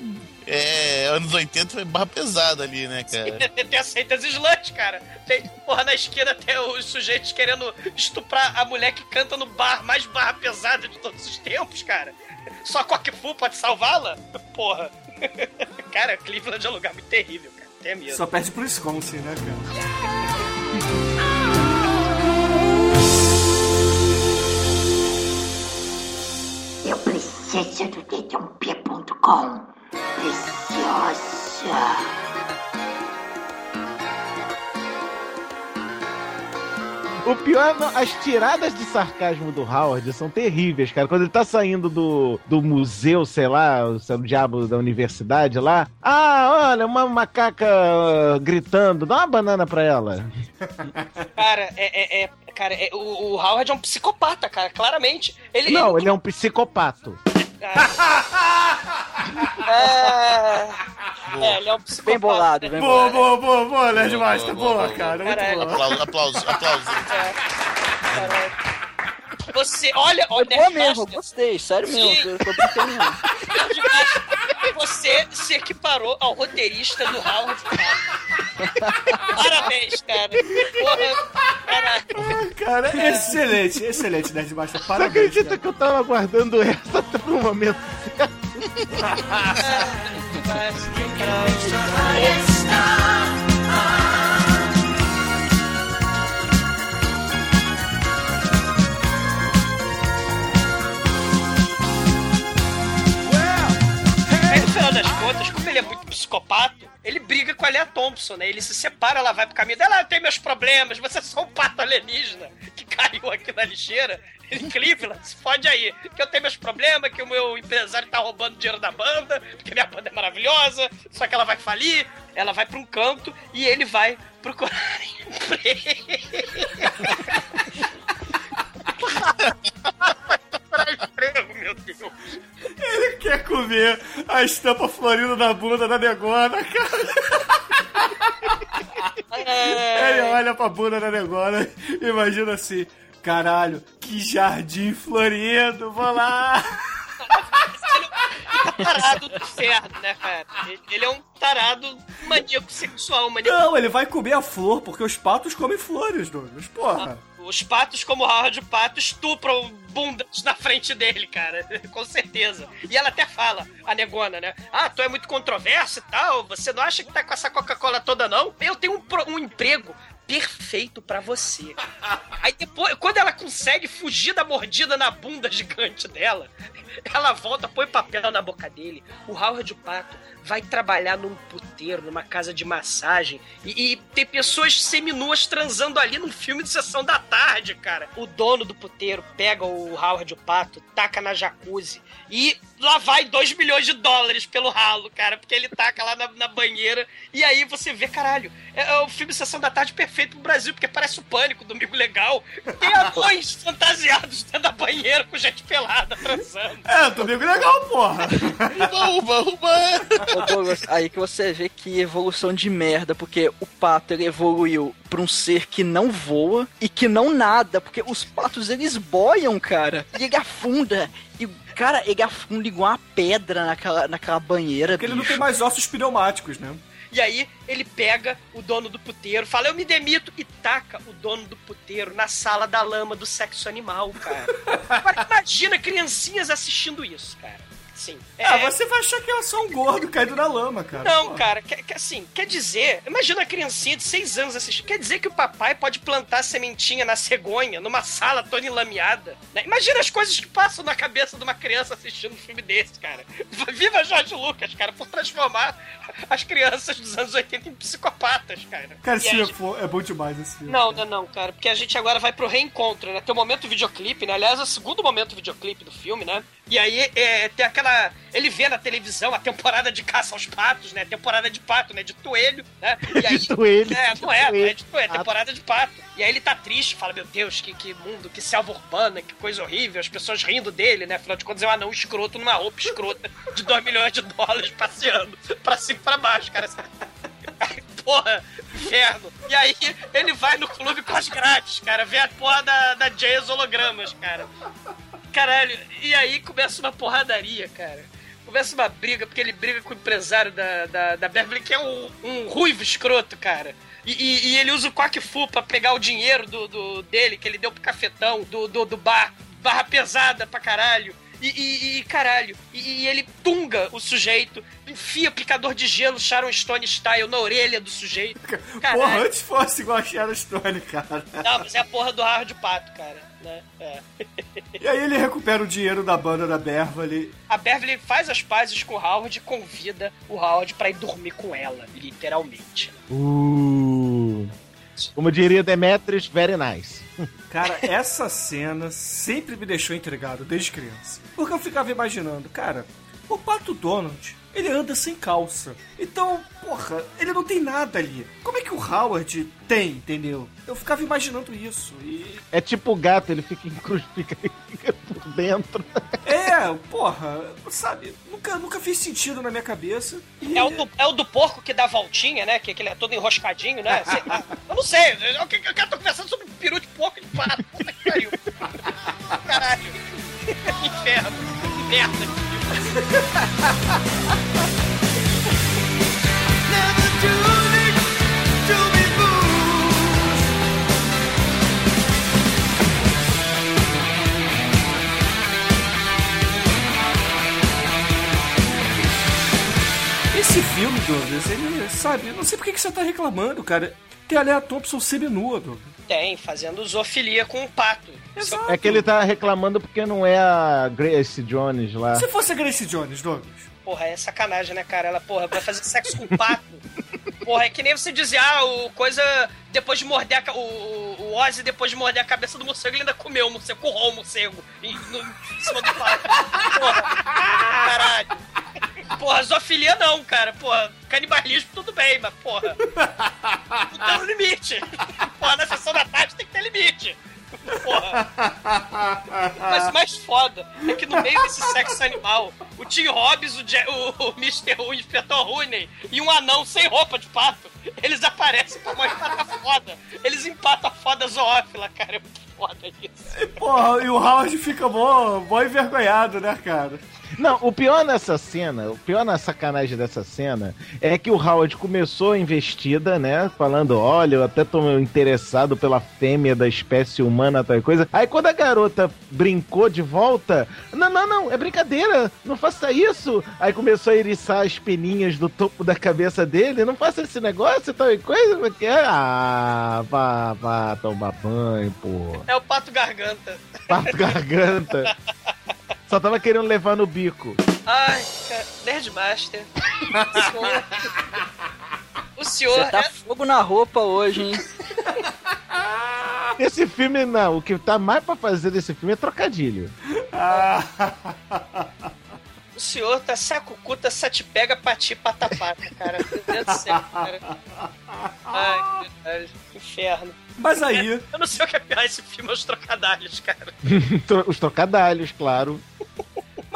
É, anos 80 foi barra pesada ali, né, cara? Tem aceitas sluts, cara. Tem, porra, na esquina tem os sujeitos querendo estuprar a mulher que canta no bar, mais barra pesada de todos os tempos, cara. Só Coque Fu pode salvá-la? Porra. Cara, Cleveland é um lugar muito terrível, cara. Tem medo. Só perde pro Wisconsin, né, cara? Eu preciso do dedãopia.com. Preciosa. O pior, não, as tiradas de sarcasmo do Howard são terríveis, cara. Quando ele tá saindo do, do museu, sei lá, o seu diabo da universidade lá. Ah, olha, uma macaca ah, gritando, dá uma banana pra ela. Cara, é. é- é- cara, é- o, o Howard é um psicopata, cara, claramente. Ele, Não, ele é um psicopato. É, é, ele é um psicopata. Bem bolado, bem Boa, bolado. boa, boa, boa, Nerd Boa, Master. boa, Boa, boa, cara. Muito boa. Aplauso, aplauso, aplauso. Caralho. Você, olha, Foi olha, boa mesmo, Nerdmaster, gostei, sério mesmo, Sim. tô. Nerdmaster, Você se equiparou ao roteirista do Howard. Parabéns, cara. Porra, caralho. Ah, Cara, excelente, excelente, Nerd Master. Você Parabéns, acredita cara. que eu tava aguardando essa até no momento? Aí, no psicopata, ele briga com a Lea Thompson, né? Ele se separa, ela vai pro caminho dela, ah, eu tenho meus problemas, você é só um pato alienígena que caiu aqui na lixeira. Cleveland, se fode aí. Que eu tenho meus problemas, que o meu empresário tá roubando dinheiro da banda, porque minha banda é maravilhosa, só que ela vai falir, ela vai pra um canto e ele vai procurar emprego. procurar emprego, meu Deus. Ele quer comer a estampa florida da bunda da negona, cara. Ele olha pra bunda da negona e imagina assim: caralho, que jardim florido, vou lá. tarado do inferno, né, cara? Ele- é um tarado maníaco sexual, maníaco. Não, ele vai comer a flor, porque os patos comem flores, Douglas. Porra. Os patos, como Howard Pato, estupram bundas na frente dele, cara. Com certeza. E ela até fala, a negona, né? Ah, tu é muito controverso e tal. Você não acha que tá com essa Coca-Cola toda, não? Eu tenho um, um emprego perfeito pra você. Aí depois, quando ela consegue fugir da mordida na bunda gigante dela, ela volta, põe papel na boca dele. O Howard Pato vai trabalhar num puteiro, numa casa de massagem. E, e tem pessoas seminuas transando ali num filme de sessão da tarde, cara. O dono do puteiro pega o Howard Pato, taca na jacuzzi e lá vai 2 milhões de dólares pelo ralo, cara, porque ele taca lá na, na banheira. E aí você vê, caralho, é, é o filme Sessão da Tarde perfeito pro Brasil, porque parece o pânico, Domingo Legal. Tem anões fantasiados dentro da banheira com gente pelada transando. É, domingo legal, porra. Uba, uba, uba. Douglas, aí que você vê que evolução de merda, porque o pato ele evoluiu pra um ser que não voa e que não nada, porque os patos eles boiam, cara, e ele afunda. E, cara, ele afunda igual uma pedra naquela, naquela banheira. Porque ele não bicho. tem mais ossos pneumáticos, né? E aí ele pega o dono do puteiro, fala, eu me demito, e taca o dono do puteiro na sala da lama do sexo animal, cara. Agora imagina criancinhas assistindo isso, cara. Sim. Ah, você vai achar que é só um gordo caído na lama, cara. Não, Porra. cara, quer, quer- assim, quer dizer, imagina a criancinha de seis anos assistindo, quer dizer que o papai pode plantar sementinha na cegonha, numa sala toda enlameada, né? Imagina as coisas que passam na cabeça de uma criança assistindo um filme desse, cara. Viva Jorge Lucas, cara, por transformar as crianças dos anos 80 em psicopatas, cara. Cara, esse é gente- fo- é bom demais esse filme. não, não, não, cara, porque a gente agora vai pro reencontro, né? Tem o momento videoclipe, né? Aliás, é o segundo momento videoclipe do filme, né? E aí é, tem aquela. Ele vê na televisão a temporada de caça aos patos, né? Temporada de pato, né? De toelho, né? E aí, De toelho, É, não é, não é de toelho, é temporada de pato. E aí ele tá triste, fala: Meu Deus, que, que mundo, que selva urbana, que coisa horrível, as pessoas rindo dele, né? Afinal de contas, é um anão escroto numa roupa escrota de 2 milhões de dólares passeando pra cima e pra baixo, cara. Porra, inferno. E aí ele vai no clube com as grades, cara. Vê a porra da, da Jazz hologramas, cara. Caralho, e aí começa uma porradaria, cara. Começa uma briga, porque ele briga com o empresário da, da, da Beverly, que é um, um ruivo escroto, cara. E, e- e ele usa o coque fu pra pegar o dinheiro do, do- dele, que ele deu pro cafetão, do, do, do bar. Barra pesada pra caralho. E, e- e, caralho, e, e ele tunga o sujeito, enfia picador de gelo Sharon Stone style na orelha do sujeito. Caralho. Porra, antes fosse igual a Sharon Stone, cara. Não, mas é a porra do Howard Pato, cara. Né? É. E aí ele recupera o dinheiro da banda da Beverly. A Beverly faz as pazes com o Howard e convida o Howard pra ir dormir com ela, literalmente. Uh, como diria Demetrius, very nice. Cara, essa cena sempre me deixou intrigado desde criança. Porque eu ficava imaginando, cara, o Pato Donald, ele anda sem calça. Então, porra, ele não tem nada ali. Como é que o Howard tem, entendeu? Eu ficava imaginando isso. E. É tipo o gato, ele fica, fica por dentro. É, porra, sabe? Nunca, nunca fez sentido na minha cabeça. E... É o, do, é o do porco que dá voltinha, né? Que, que ele é todo enroscadinho, né? Sei lá. eu não sei, eu, eu, eu quero tô conversando sobre peru de porco de pato. Puta que pariu. Caralho. Inferno. Merda. Esse filme, Douglas, ele, sabe, eu não sei por que você tá reclamando, cara. Tem a Lea Thompson seminua, Douglas. Tem, fazendo zoofilia com um pato. Exato. É que ele tá reclamando porque não é a Grace Jones lá. Se fosse a Grace Jones, Douglas. Porra, é sacanagem, né, cara? Ela, porra, vai fazer sexo com pato. Porra, é que nem você dizer, ah, o coisa. Depois de morder a, o, o, Ozzy, depois de morder a cabeça do morcego, ele ainda comeu o morcego, currou o morcego em, no- em cima do palco. Porra, caralho. Porra, zoofilia não, cara. Porra, canibalismo tudo bem, mas porra. Não tem um limite. Porra, na limite. Porra. Mas o mais foda é que no meio desse sexo animal, o Tim Hobbs, o, o, Mr. o Inspetor Rooney e um anão sem roupa de pato, eles aparecem pra uma empata foda. Eles empatam a foda zoófila, cara. É muito foda isso. Porra, e o Howard fica mó, mó envergonhado, né, cara? Não, o pior nessa cena, o pior na sacanagem dessa cena é que o Howard começou a investida, né? Falando, olha, eu até tô interessado pela fêmea da espécie humana, tal coisa. Aí quando a garota brincou de volta, não, não, não, é brincadeira, não faça isso. Aí começou a eriçar as peninhas do topo da cabeça dele, não faça esse negócio, tal coisa. como é que é? Ah, vá, vá tomar banho, pô. É o pato garganta. Pato garganta. Só tava querendo levar no bico. Ai, cara, Nerdmaster. O senhor, o senhor Você tá é- fogo na roupa hoje, hein? Esse filme, não. O que tá mais pra fazer desse filme é trocadilho. O senhor tá saco cuta, sete pega, pati, patapata, cara. Meu Deus do céu, cara. Ai, verdade. Inferno. Mas aí, Eu não sei o que é pior esse filme, é os trocadilhos, cara. Os trocadalhos, claro.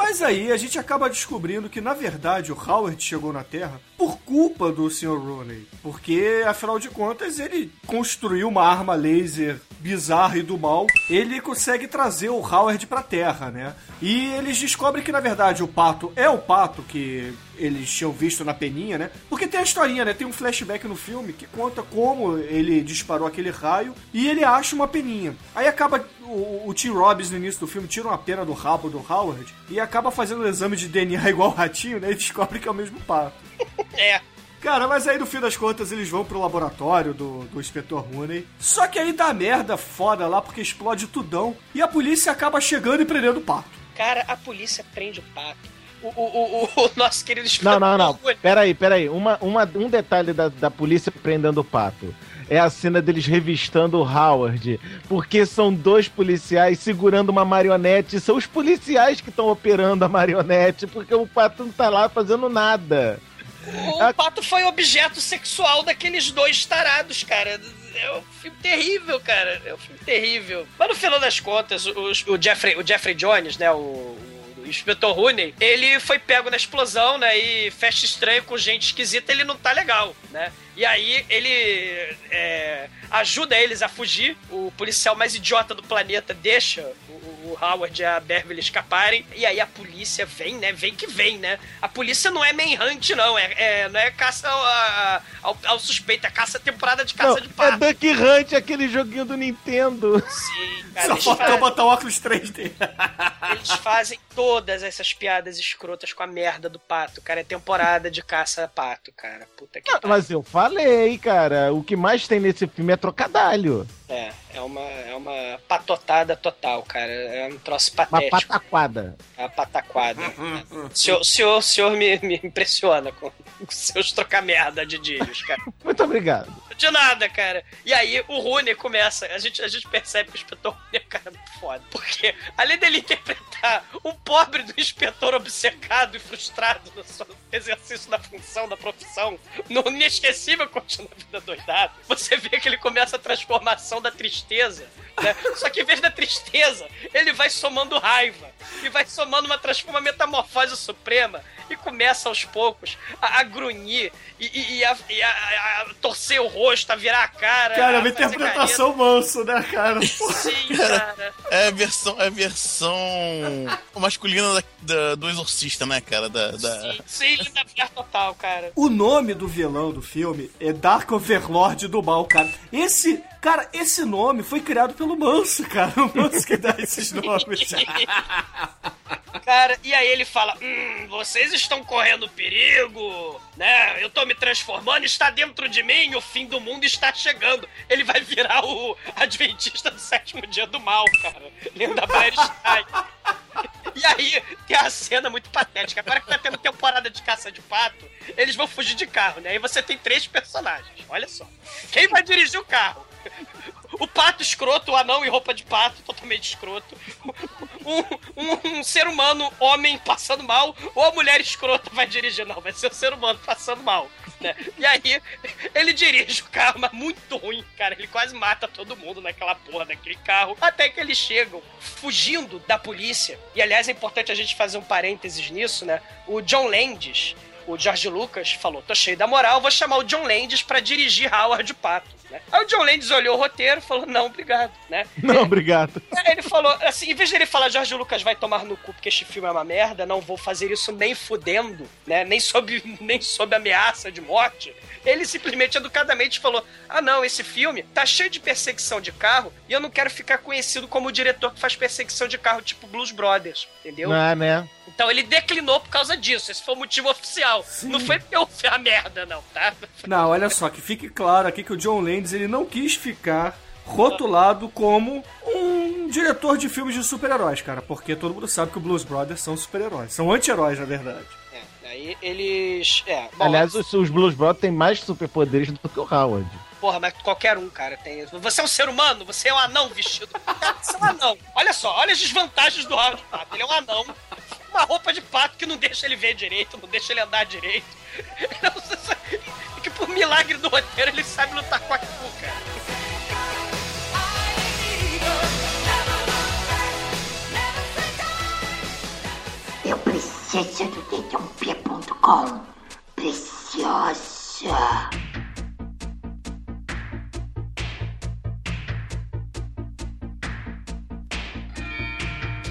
Mas aí a gente acaba descobrindo que, na verdade, o Howard chegou na Terra por culpa do Sr. Rooney. Porque, afinal de contas, ele construiu uma arma laser bizarra e do mal. Ele consegue trazer o Howard pra Terra, né? E eles descobrem que, na verdade, o pato é o pato que eles tinham visto na peninha, né? Porque tem a historinha, né? Tem um flashback no filme que conta como ele disparou aquele raio e ele acha uma peninha. Aí acaba o, o Tim Robbins no início do filme tira uma pena do rabo do Howard e acaba fazendo um exame de DNA igual o ratinho, né? E descobre que é o mesmo pato. É. Cara, mas aí no fim das contas eles vão pro laboratório do, do inspetor Rooney. Só que aí dá merda foda lá porque explode tudão e a polícia acaba chegando e prendendo o pato. Cara, a polícia prende o pato. O, o, o, o- o nosso querido Não, não, não. inspetor- Peraí, peraí. Uma, uma, um detalhe da, da polícia prendendo o pato. É a cena deles revistando o Howard. Porque são dois policiais segurando uma marionete. São os policiais que estão operando a marionete. Porque o pato não tá lá fazendo nada. O pato foi objeto sexual daqueles dois tarados, cara. É um filme terrível, cara. É um filme terrível. Mas no final das contas, o, o Jeffrey, o Jeffrey Jones, né? O inspetor Rooney, ele foi pego na explosão, né? E festa estranha com gente esquisita, ele não tá legal, né? E aí ele é, ajuda eles a fugir. O policial mais idiota do planeta deixa o, o Howard e a Beverly escaparem. E aí a polícia vem, né? Vem que vem, né? A polícia não é manhunt, não. É, é- não é caça ao, a- ao, ao suspeito, é caça temporada de caça Não, de é pato. Duck Hunt, aquele joguinho do Nintendo. Sim, cara. Só faltou fazem, botar óculos 3D. eles fazem todas essas piadas escrotas com a merda do pato, cara. É temporada de caça a pato, cara. Puta que pariu. Mas eu falei, cara. O que mais tem nesse filme é trocadalho. É, é uma, é uma patotada total, cara. É um troço Uma patético. pataquada. É uma pataquada. O senhor, o senhor, o senhor me, me impressiona com os seus troca-merda de dílios, cara. Muito obrigado. De nada, cara. E aí o Rune começa. A gente, a gente percebe que o inspetor Rune é um cara muito foda. Porque, além dele interpretar um pobre do inspetor obcecado e frustrado no seu exercício da função, da profissão, no inesquecível Continua a Vida Doidado, você vê que ele começa a transformação da tristeza. Né? Só que em vez da tristeza, ele vai somando raiva. E vai somando uma, transforma- metamorfose suprema. E começa aos poucos a, a grunhir e, e- e a, e a- a- a torcer o rosto, a virar a cara. Cara, a uma interpretação manso, né, cara? Sim, cara. É a versão, é a versão masculina da- da- do exorcista, né, cara? Da, da- Sim, sim, linda mulher total, cara. O nome do vilão do filme é Dark Overlord do Mal, cara. Esse, cara, esse nome foi criado pelo Manso, cara. O Manso que dá esses nomes. Cara, e aí ele fala: Hum, vocês estão correndo perigo, né? Eu tô me transformando, está dentro de mim, o fim do mundo está chegando. Ele vai virar o Adventista do sétimo dia do mal, cara. Lenda Bernstein. E aí tem a cena muito patética. Agora que tá tendo temporada de caça de pato, eles vão fugir de carro, né? Aí você tem três personagens. Olha só. Quem vai dirigir o carro? O pato escroto, o anão em roupa de pato, totalmente escroto. Um, um- um ser humano, homem, passando mal, ou a mulher escrota vai dirigir. Não, vai ser o ser humano passando mal. Né? E aí, ele dirige o carro, mas muito ruim, cara. Ele quase mata todo mundo naquela porra daquele carro. Até que eles chegam fugindo da polícia. E aliás, é importante a gente fazer um parênteses nisso, né? O John Landis, o George Lucas, falou: tô cheio da moral, vou chamar o John Landis pra dirigir Howard Pato. Né? Aí o John Landis olhou o roteiro e falou: não, obrigado, né? Não, obrigado. Aí ele falou, assim, em vez dele falar, Jorge Lucas vai tomar no cu porque este filme é uma merda, não vou fazer isso nem fudendo, né? Nem sob, nem sob ameaça de morte. Ele simplesmente, educadamente, falou: Ah, não, esse filme tá cheio de perseguição de carro e eu não quero ficar conhecido como o diretor que faz perseguição de carro tipo Blues Brothers, entendeu? Ah, né? Então ele declinou por causa disso. Esse foi o motivo oficial. Não foi porque eu fiz a merda, não, tá? Não, olha só, que fique claro aqui que o John Landis ele não quis ficar rotulado como um diretor de filmes de super-heróis, cara, porque todo mundo sabe que o Blues Brothers são super-heróis, são anti-heróis, na verdade. É, aí eles. É, bom, Aliás, os, os Blues Brothers têm mais superpoderes do que o Howard. Porra, mas qualquer um, cara, tem. Você é um ser humano, você é um anão vestido. Você é um anão. Olha só, olha as desvantagens do Howard Pato. Ele é um anão, uma roupa de pato que não deixa ele ver direito, não deixa ele andar direito. Que por milagre do roteiro ele sabe lutar com a cu, cara. Eu preciso do dedãopia.com. Preciosa.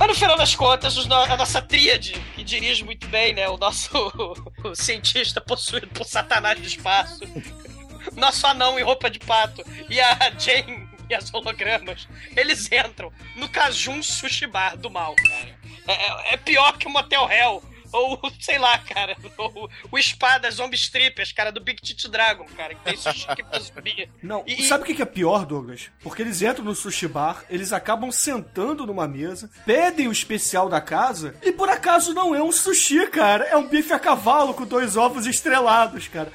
Mas no final das contas, a nossa tríade, que dirige muito bem, né? O nosso o cientista possuído por Satanás do espaço, nosso anão em roupa de pato e a Jane e as hologramas, eles entram no Cajun Sushi Bar do mal, cara. É, é- é pior que o Motel Hell. Ou, sei lá, cara, ou o Espada Zombie Strippers, cara, do Big Tit Dragon, cara, que tem sushi que pra zumbi. Não, E- sabe o que que é pior, Douglas? Porque eles entram no sushi bar, eles acabam sentando numa mesa, pedem o especial da casa, e por acaso não é um sushi, cara. É um bife a cavalo com dois ovos estrelados, cara.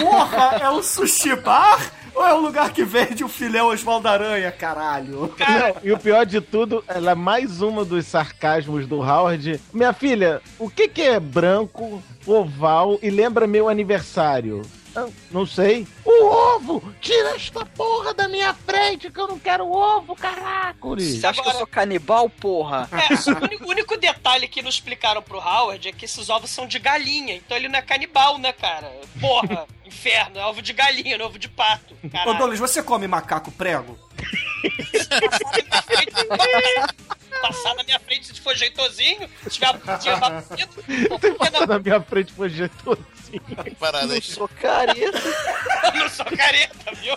Porra, é um sushi bar? Ou é um lugar que vende o filé Oswaldo Aranha, caralho? Não, e o pior de tudo, ela é mais uma dos sarcasmos do Howard. Minha filha, o que, que é branco, oval e lembra meu aniversário? Ah, Não sei. O ovo! Tira esta porra da minha frente que eu não quero ovo, caracoles! Você acha que eu sou canibal, porra? É, o único, detalhe que não explicaram pro Howard é que esses ovos são de galinha, então ele não é canibal, né, cara? Porra, inferno, é ovo de galinha, não é ovo de pato. Ô. Douglas, você come macaco prego? Passar na minha frente se for jeitosinho, se tiver a bundinha batida, pô, Tem passado na minha frente por jeito assim. Parada aí. Eu sou careta. Eu não sou careta, viu?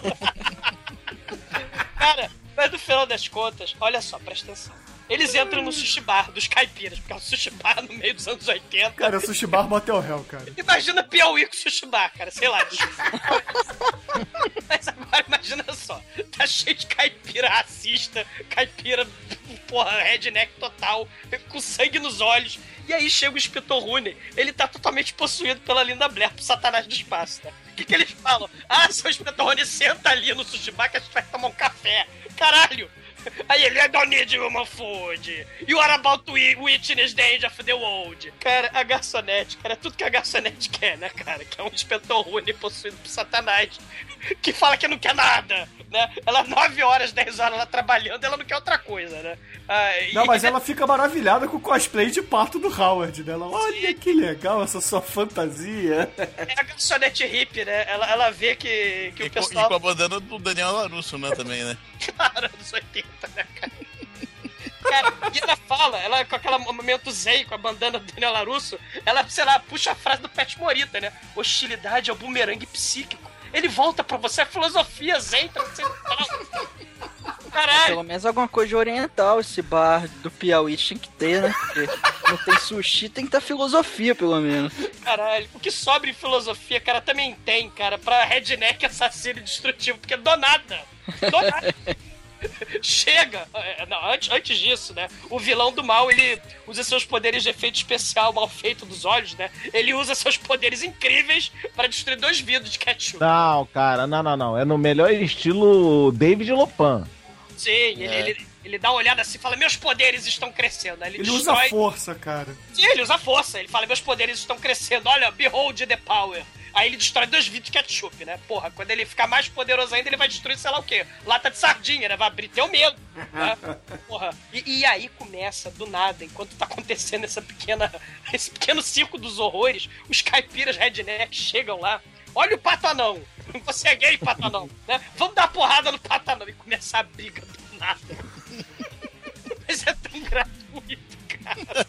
Cara, mas no final das contas, olha só, presta atenção. Eles entram no sushi bar dos caipiras, porque é um sushi bar no meio dos anos 80. Cara, é sushi bar motel hell, cara. Imagina Piauí com sushi bar, cara, sei lá. Mas agora imagina só, tá cheio de caipira racista, caipira, porra, redneck total, com sangue nos olhos. E aí chega o inspetor Rooney, ele tá totalmente possuído pela Linda Blair, pro satanás do espaço, né? O que que eles falam? Ah, seu inspetor Rooney, senta ali no sushi bar que a gente vai tomar um café. Caralho! Aí ele, I don't need human food. You are about to wi- witness the end of the world. Cara, a garçonete, cara, é tudo que a garçonete quer, né, cara? Que é um inspetor Rooney possuído por satanás. Que fala que não quer nada, né? Ela 9 horas, 10 horas lá trabalhando, ela não quer outra coisa, né? Ah, e- Não, mas ela fica maravilhada com o cosplay de parto do Howard, né? Ela, olha que legal essa sua fantasia. É a garçonete hippie, né? Ela, ela vê que, que E o com, e pessoal... com a bandana do Daniel Larusso, né, também, né? Cara, dos 80, né, cara? Cara, e ela fala, ela com aquele momento zen, com a bandana do Daniel Larusso, ela, sei lá, puxa a frase do Pet Morita, né? Hostilidade é o bumerangue psíquico. Ele volta pra você, a filosofia zen transcendental. Caralho, Pelo menos alguma coisa oriental esse bar do Piauí tinha que ter, né? Porque não tem sushi, tem que ter filosofia, pelo menos. caralho. O que sobra em filosofia, cara, também tem, cara, pra redneck assassino e destrutivo, porque do nada. Do nada. Chega! É, Não, antes, antes disso, né? O vilão do mal, ele usa seus poderes de efeito especial mal feito dos olhos, né? Ele usa seus poderes incríveis para destruir dois vidros de ketchup. Não, cara, não, não, não. É no melhor estilo David Lopan. Sim, ele, É. ele, ele dá uma olhada assim e fala: Meus poderes estão crescendo. Ele, Ele usa destrói. força, cara. Sim, ele usa força. Ele fala: Meus poderes estão crescendo. Olha, behold the power. Aí ele destrói dois vidros de ketchup, né? Porra, quando ele ficar mais poderoso ainda, ele vai destruir sei lá o quê. Lata de sardinha, né? Vai abrir teu medo. Né? Porra. E, e aí começa, do nada, enquanto tá acontecendo essa pequena, esse pequeno circo dos horrores, os caipiras redneck chegam lá. Olha o pato anão. Você é gay, pato anão. Né? Vamos dar porrada no pato anão. E começar a briga do nada. Mas é tão gratuito, cara.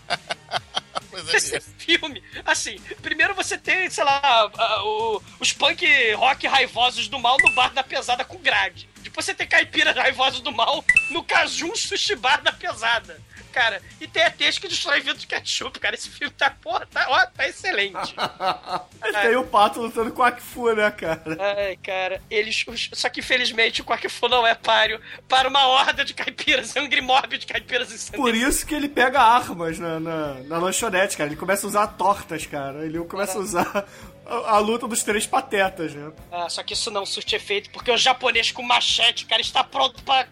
Pois é, Esse filme, assim, primeiro você tem, sei lá, a- o- os punk rock raivosos do mal no bar da pesada com grade. Você tem caipiras raivosos do mal no Cajun Sushi Bar da pesada. Cara, e tem ETs que destrói vidro de ketchup, cara. Esse filme tá, porra, tá, ó, tá excelente. Tem o pato lutando com o Akfu, né, cara? Ai, cara, eles. Só que infelizmente o Quackfu não é páreo para uma horda de caipiras, Angry Mob de caipiras insanos. Por isso que ele pega armas na, na, na lanchonete, cara. Ele começa a usar tortas, cara. Ele começa a usar a, luta dos três patetas, né? Ah, só que isso não surte efeito, porque o japonês com machete, cara, está pronto pra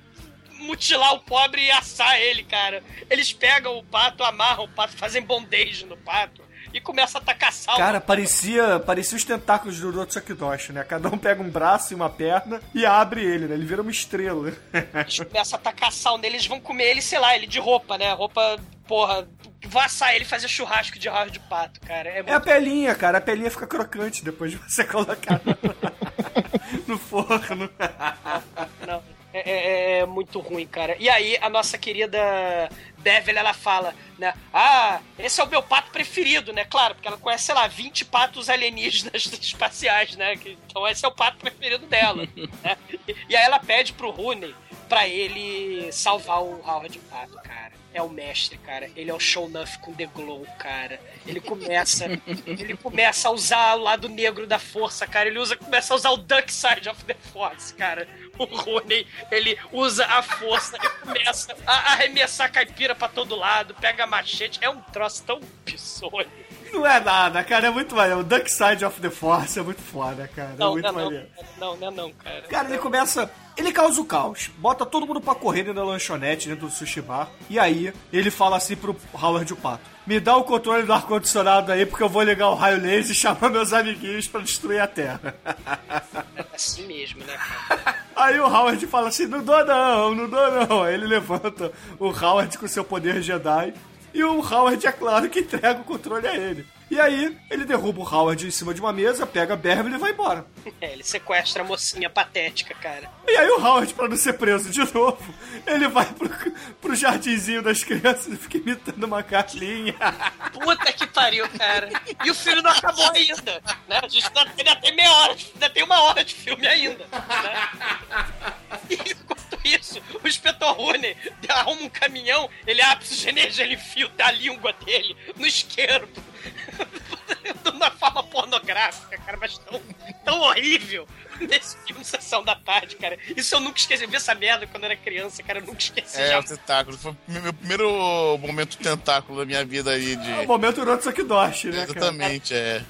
mutilar o pobre e assar ele, cara. Eles pegam o pato, amarram o pato, fazem bondage no pato e começam a atacar sal. Cara, parecia, parecia os tentáculos do Rotsukidoshi, né? Cada um pega um braço e uma perna e abre ele, né? Ele vira uma estrela. Eles começam a atacar sal nele, eles vão comer ele, sei lá, ele de roupa, né? Roupa, porra, vão assar ele e fazer churrasco de raios de pato, cara. É É a muito... pelinha, cara. A pelinha fica crocante depois de você colocar no, no forno. Não, é, é- é muito ruim, cara. E aí, a nossa querida Beverly, ela fala, né? Ah, esse é o meu pato preferido, né? Claro, porque ela conhece, sei lá, 20 patos alienígenas espaciais, né? Então esse é o pato preferido dela, né? E, aí ela pede pro Rooney pra ele salvar o Howard Pato, cara. É o mestre, cara. Ele é o show enough com The Glow, cara. Ele começa, ele começa a usar o lado negro da força, cara. Ele usa, começa a usar o Dark Side of the Force, cara. O Rooney, ele usa a força e começa a arremessar caipira pra todo lado, pega machete. É um troço tão bizonho. Não é nada, cara. É muito maneiro. O Duck Side of the Force é muito foda, cara. é Não, muito não, não, maneiro. não, não, não, cara. Cara, ele começa. Ele causa o caos, bota todo mundo pra correr dentro da lanchonete, dentro do sushi bar. E aí, ele fala assim pro Howard o Pato: Me dá o controle do ar-condicionado aí, porque eu vou ligar o raio laser e chamar meus amiguinhos pra destruir a Terra. É assim mesmo, né, cara? Aí o Howard fala assim: Não dou não, não dou não. Aí ele levanta o Howard com seu poder Jedi. E o Howard, é claro, que entrega o controle a ele. E aí, ele derruba o Howard em cima de uma mesa, pega a Beverly e vai embora. É, ele sequestra a mocinha patética, cara. E aí o Howard, pra não ser preso de novo, ele vai pro, pro jardinzinho das crianças e fica imitando uma Carlinha. Puta que pariu, cara. E o filme não acabou ainda, né? A gente ainda, ainda tem meia hora, ainda tem uma hora de filme ainda, né? E isso, o inspetor Rooney arruma um caminhão, ele abre o energia, ele enfia a língua dele no isqueiro. De uma forma pornográfica, cara, mas tão, tão horrível nesse filme Sessão da Tarde, cara. Isso eu nunca esqueci. Eu vi essa merda quando eu era criança, cara. Eu nunca esqueci. É, já. o tentáculo. Foi o meu primeiro momento tentáculo da minha vida aí de. É o momento Rotsukidoshi, né, cara? Exatamente, é.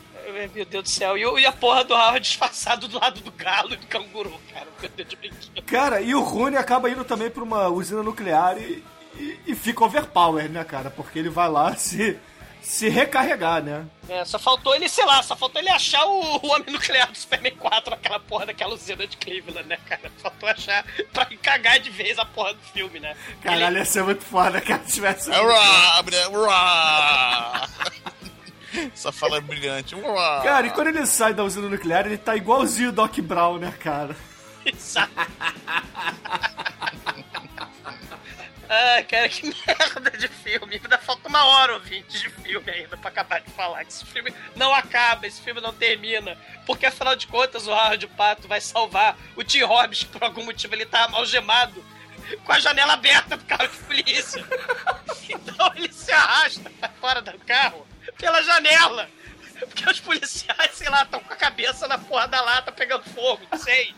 Meu Deus do céu. E, o- e a porra do Howard disfarçado do lado do galo e do canguru, cara. Meu Deus de brinquedo. Cara, e o Rune acaba indo também pra uma usina nuclear e, e, e fica overpower, né, cara? Porque ele vai lá se, se recarregar, né? É, só faltou ele, sei lá, só faltou ele achar o, o homem nuclear do Superman 4 naquela porra daquela usina de Cleveland, né, cara? Faltou achar pra cagar de vez a porra do filme, né? Caralho, ia ser muito foda, cara, se tivesse... Urá, Essa fala é brilhante. Urá. Cara, e quando ele sai da usina nuclear, ele tá igualzinho o Doc Brown, né, cara? Exato. Ah, cara, que merda de filme. Ainda falta uma hora ou vinte de filme ainda pra acabar de falar. Que esse filme não acaba, esse filme não termina. Porque afinal de contas, o Howard Pato vai salvar o Tim Robbins, que por algum motivo ele tá algemado. Com a janela aberta pro carro de polícia. Então ele se arrasta fora do carro pela janela. Porque os policiais, sei lá, estão com a cabeça na porra da lata pegando fogo, não sei.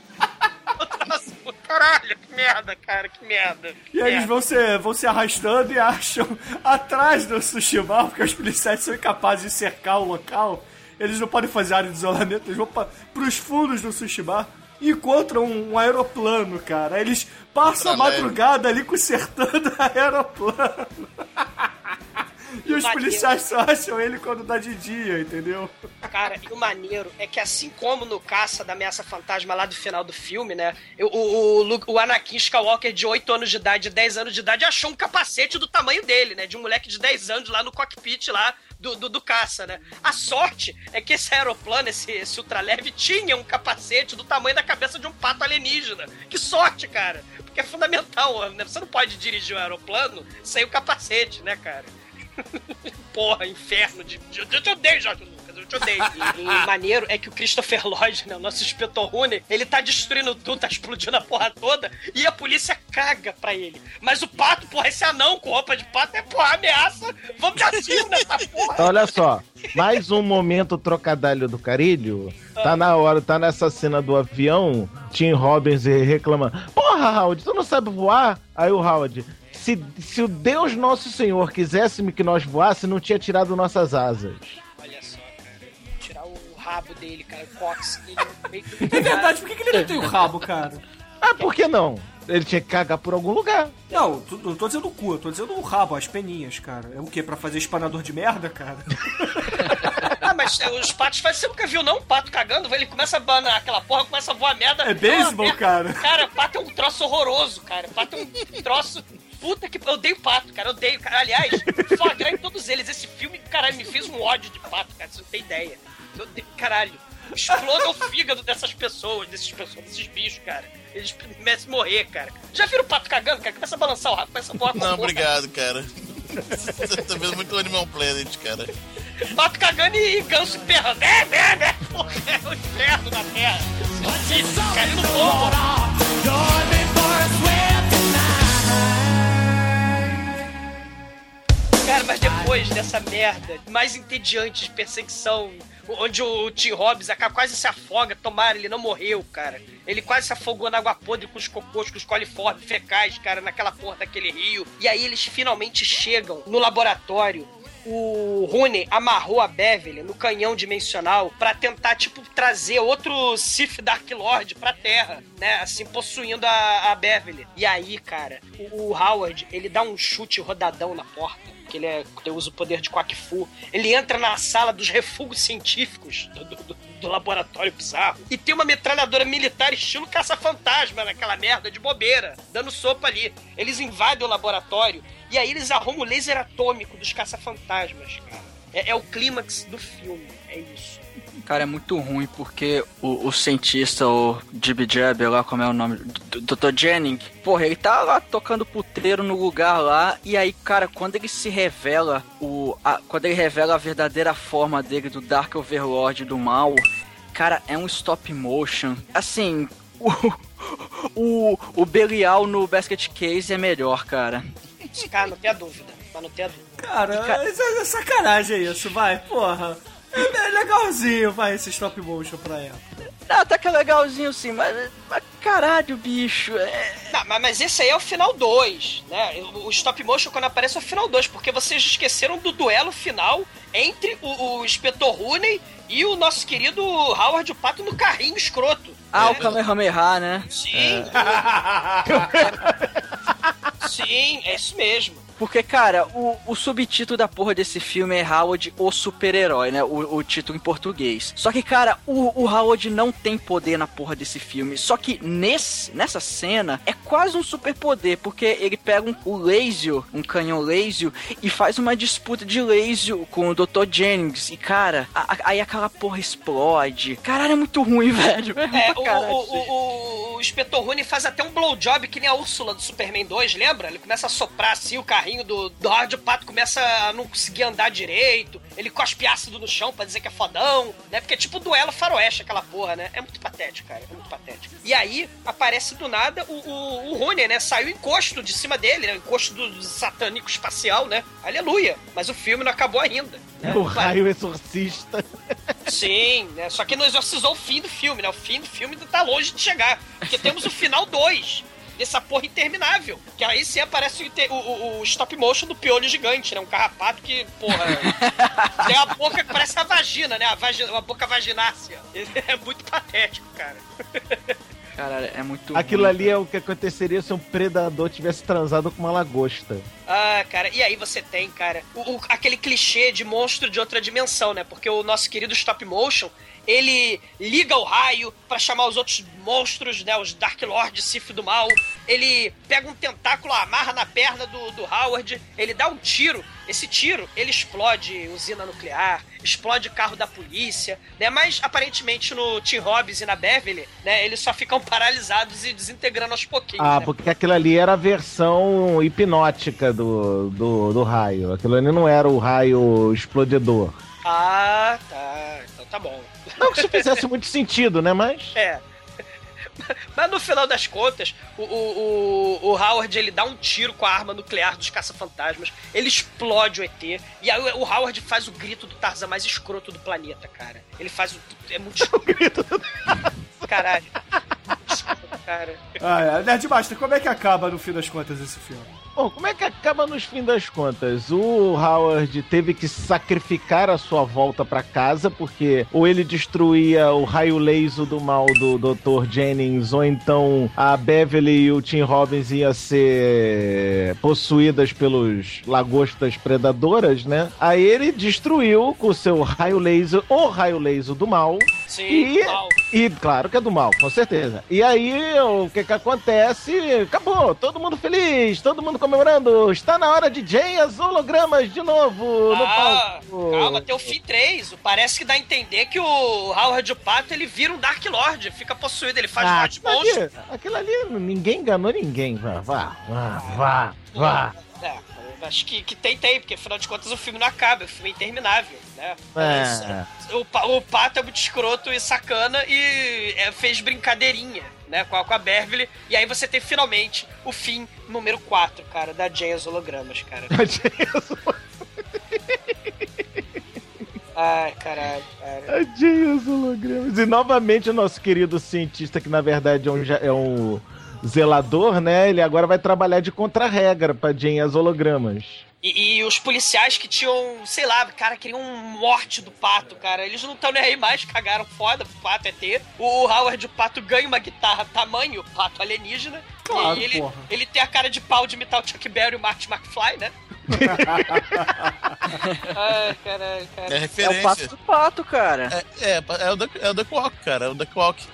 Caralho, que merda, cara, que merda. E aí eles Merda. vão se, vão se arrastando e acham atrás do sushi bar, porque os policiais são incapazes de cercar o local. Eles não podem fazer área de isolamento, eles vão pra, pros fundos do sushi bar. Encontram um aeroplano, cara. Eles passam a leve. madrugada ali consertando aeroplano. E os Maneiro. policiais só acham ele quando dá de dia, entendeu? Cara, e o maneiro é que assim como no Caça da Ameaça Fantasma lá do final do filme, né? O, o, o Anakin Skywalker de 8 anos de idade, 10 anos de idade, achou um capacete do tamanho dele, né? De um moleque de 10 anos lá no cockpit lá do, do, do caça, né? A sorte é que esse aeroplano, esse, esse ultraleve, tinha um capacete do tamanho da cabeça de um pato alienígena. Que sorte, cara! Porque é fundamental, né? Você não pode dirigir um aeroplano sem o capacete, né, cara? Porra, inferno de. Eu te odeio, Jorge te odeio. E, e maneiro é que o Christopher Lloyd, né, o nosso inspetor Rooney, ele tá destruindo tudo, tá explodindo a porra toda, e a polícia caga pra ele. Mas o pato, porra, esse anão com roupa de pato é, porra, ameaça. Vamos dar nessa porra. Então, olha só, mais um momento trocadilho do carilho. Tá na hora, tá nessa cena do avião, Tim Robbins reclama: Porra, Howard, tu não sabe voar? Aí o Howard. Se, se o Deus Nosso Senhor quisesse que nós voássemos, não tinha tirado nossas asas. Rabo dele, cara, o cox dele meio do É verdade, por que, que ele não tem o rabo, cara? Ah, por que não? Ele tinha que cagar por algum lugar. Não, eu tô dizendo o cu, eu tô dizendo o rabo, as peninhas, cara. É o quê? Pra fazer espanador de merda, cara? Ah, mas é, os patos fazem. Você nunca viu, não? Um pato cagando, ele começa a banar aquela porra, começa a voar merda. É beisebol, cara. Cara, pato é um troço horroroso, cara. Pato é um troço. Puta que. Eu odeio pato, cara. Eu odeio, cara. Aliás, flagrar em todos eles. Esse filme, caralho, me fez um ódio de pato, cara. Você não tem ideia. Eu caralho. Exploda o fígado dessas pessoas, desses pessoas, desses bichos, cara. Eles merecem morrer, cara. Já viram o pato cagando, cara? Começa a balançar o rabo, começa a voar com Não, obrigado, cara. Você tá vendo muito Animal Planet, cara. Pato cagando e ganso berrando. É, é, é. Porra, é o inferno na terra. Caindo fogo. Cara, mas depois dessa merda mais entediante de perseguição, onde o Tim Robbins acaba, quase se afoga, tomara, ele não morreu, cara. Ele quase se afogou na água podre com os cocôs, com os coliformes fecais, cara, naquela porra daquele rio. E aí eles finalmente chegam no laboratório o Rooney amarrou a Beverly no canhão dimensional pra tentar, tipo, trazer outro Sith Dark Lord pra Terra, né? Assim, possuindo a, a Beverly. E aí, cara, o, o Howard, ele dá um chute rodadão na porta. Que ele, é, usa o poder de Quack Fu. Ele entra na sala dos refugos científicos do, do- do- do laboratório bizarro. E tem uma metralhadora militar estilo caça-fantasma naquela merda de bobeira, dando sopa ali. Eles invadem o laboratório e aí eles arrumam o laser atômico dos caça-fantasmas, cara. É, é o clímax do filme, é isso. Cara, é muito ruim porque o, o cientista, o Jib Jab, lá como é o nome, Dr. Jennings, porra, ele tá lá tocando puteiro no lugar lá, e aí, cara, quando ele se revela, o, a- quando ele revela a verdadeira forma dele, do Dark Overlord do mal, cara, é um stop motion. Assim, o, o, o Belial no Basket Case é melhor, cara. Cara, não tenha dúvida, mas não tenha dúvida. Cara, é sacanagem isso, vai, porra. É, é legalzinho, vai, esse stop motion pra época. Ah, até que é legalzinho sim, mas, mas caralho, bicho, é... Não, mas, mas esse aí é o final 2, né? O, o stop motion quando aparece é o final 2, porque vocês esqueceram do duelo final entre o, o Inspetor Rooney e o nosso querido Howard o Pato no carrinho escroto. Ah, o né? Kamehameha, né? Sim. Sim, é isso mesmo. Porque, cara, o, o subtítulo da porra desse filme é Howard, o super-herói, né? O, o título em português. Só que, cara, o, o Howard não tem poder na porra desse filme. Só que nesse, nessa cena é quase um superpoder, porque ele pega um, o laser, um canhão laser, e faz uma disputa de laser com o Dr. Jennings. E, cara, a- a- aí aquela porra explode. Caralho, é muito ruim, velho. É, É, o, o, o, o, Inspetor Rooney faz até um blowjob que nem a Úrsula do Superman 2, lembra? Ele começa a soprar assim, o carrinho do, do o Pato começa a não conseguir andar direito, ele cospe ácido no chão pra dizer que é fodão, né? Porque é tipo duelo faroeste aquela porra, né? É muito patético, cara, é muito patético. E aí, aparece do nada o, o, o Rooney, né? Saiu o encosto de cima dele, né? O encosto do, do satânico espacial, né? Aleluia! Mas o filme não acabou ainda. né? O raio exorcista. Sim, né? Só que não exorcizou o fim do filme, né? O fim do filme ainda tá longe de chegar. Porque temos o final 2 dessa porra interminável. Que aí sim aparece o, o- o- o stop motion do piolho gigante, né? Um carrapato que, porra. tem a boca que parece a vagina, né? A, vagina, a boca vaginácea. É muito patético, cara. Caralho, é muito Aquilo ruim, ali é o que aconteceria se um predador tivesse transado com uma lagosta. Ah, cara, e aí você tem, cara, o, o- aquele clichê de monstro de outra dimensão, né? Porque o nosso querido stop motion, ele liga o raio pra chamar os outros monstros, né? Os Dark Lord, Sif do mal. Ele pega um tentáculo, amarra na perna do, do Howard, ele dá um tiro. Esse tiro, ele explode usina nuclear, explode carro da polícia, né? Mas aparentemente no Tim Robbins e na Beverly, né? Eles só ficam paralisados e desintegrando aos pouquinhos. Ah, né? porque aquilo ali era a versão hipnótica do, do, do raio. Aquilo ali não era o raio explodidor. Ah, tá. Então tá bom. Não que isso fizesse muito sentido, né? Mas. É. Mas no final das contas, o, o, o, o Howard ele dá um tiro com a arma nuclear dos caça-fantasmas, ele explode o ET, e aí o, o Howard faz o grito do Tarzan mais escroto do planeta, cara. Ele faz o. É muito escroto. Caralho. Muito escroto, cara. Ah, é. Nerdmaster, como é que acaba no fim das contas esse filme? Bom, como é que acaba nos fim das contas? O Howard teve que sacrificar a sua volta pra casa, porque ou ele destruía o raio laser do mal do Dr. Jennings, ou então a Beverly e o Tim Robbins iam ser possuídas pelos lagostas predadoras, né? Aí ele destruiu com o seu raio laser, o raio laser do mal, Sim, E- mal. e claro que é do mal, com certeza. E aí, o que que acontece? Acabou, todo mundo feliz, todo mundo comemorando. Está na hora de Jay as hologramas de novo no Ah, palco. calma, tem o fim 3. Parece que dá a entender que o Howard Pato ele vira um Dark Lord, fica possuído, ele faz Ah, voz de monstro. ali, aquilo ali, ninguém enganou ninguém. Vá, vá, vá, vá, vá. É, acho que, que tem, tem, porque afinal de contas o filme não acaba, o filme é interminável, né? É. O, o Pato é muito escroto e sacana e é, fez brincadeirinha, né, com a, com a Beverly. E aí você tem finalmente o fim número 4, cara, da Jane as Hologramas, cara. Ai, caralho, cara. A Jay as hologramas. E novamente o nosso querido cientista, que na verdade é um, é um zelador, né? Ele agora vai trabalhar de contra-regra pra Jay as hologramas. E, e os policiais que tinham, sei lá, cara, queriam um morte do pato, cara. Eles não estão nem aí mais, cagaram foda pro pato ET. O Howard, o pato, ganha uma guitarra tamanho pato alienígena. Claro, e ele, porra. ele tem a cara de pau de imitar o Chuck Berry e o Marty McFly, né? Ai, caralho, É cara. É referência. o pato do pato, cara. É, é, é o Duck, é o Duck Walk, cara. É o Duck Walk.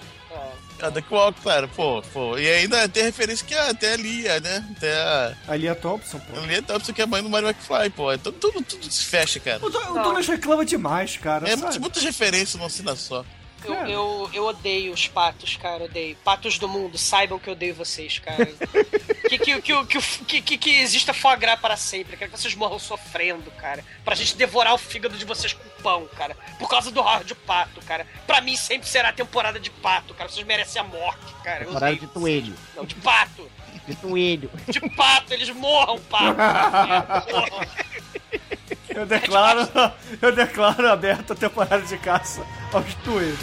O Duck Walk, cara. Pô, pô. E ainda tem referência que é até a Lia, né? Até a. A Lia Thompson, pô. A Lia Thompson, que é a mãe do Mario McFly, pô. É tudo, tudo, tudo se fecha, cara. O, Do- o Douglas reclama demais, cara. É sabe? muitas, muitas referências numa cena só. Eu, eu, eu odeio os patos, cara, odeio. Patos do mundo, saibam que eu odeio vocês, cara. que, que, que, que, que, que, que exista foie gras para sempre, quero que vocês morram sofrendo, cara. Pra gente devorar o fígado de vocês com pão, cara. Por causa do horror de pato, cara. Pra mim sempre será temporada de pato, cara. Vocês merecem a morte, cara. Eu Temporada odeio de toelho. Não, de pato. De toelho. De pato, eles morram, pato. Morram. Eu declaro, eu declaro aberta a temporada de caça aos tueiros.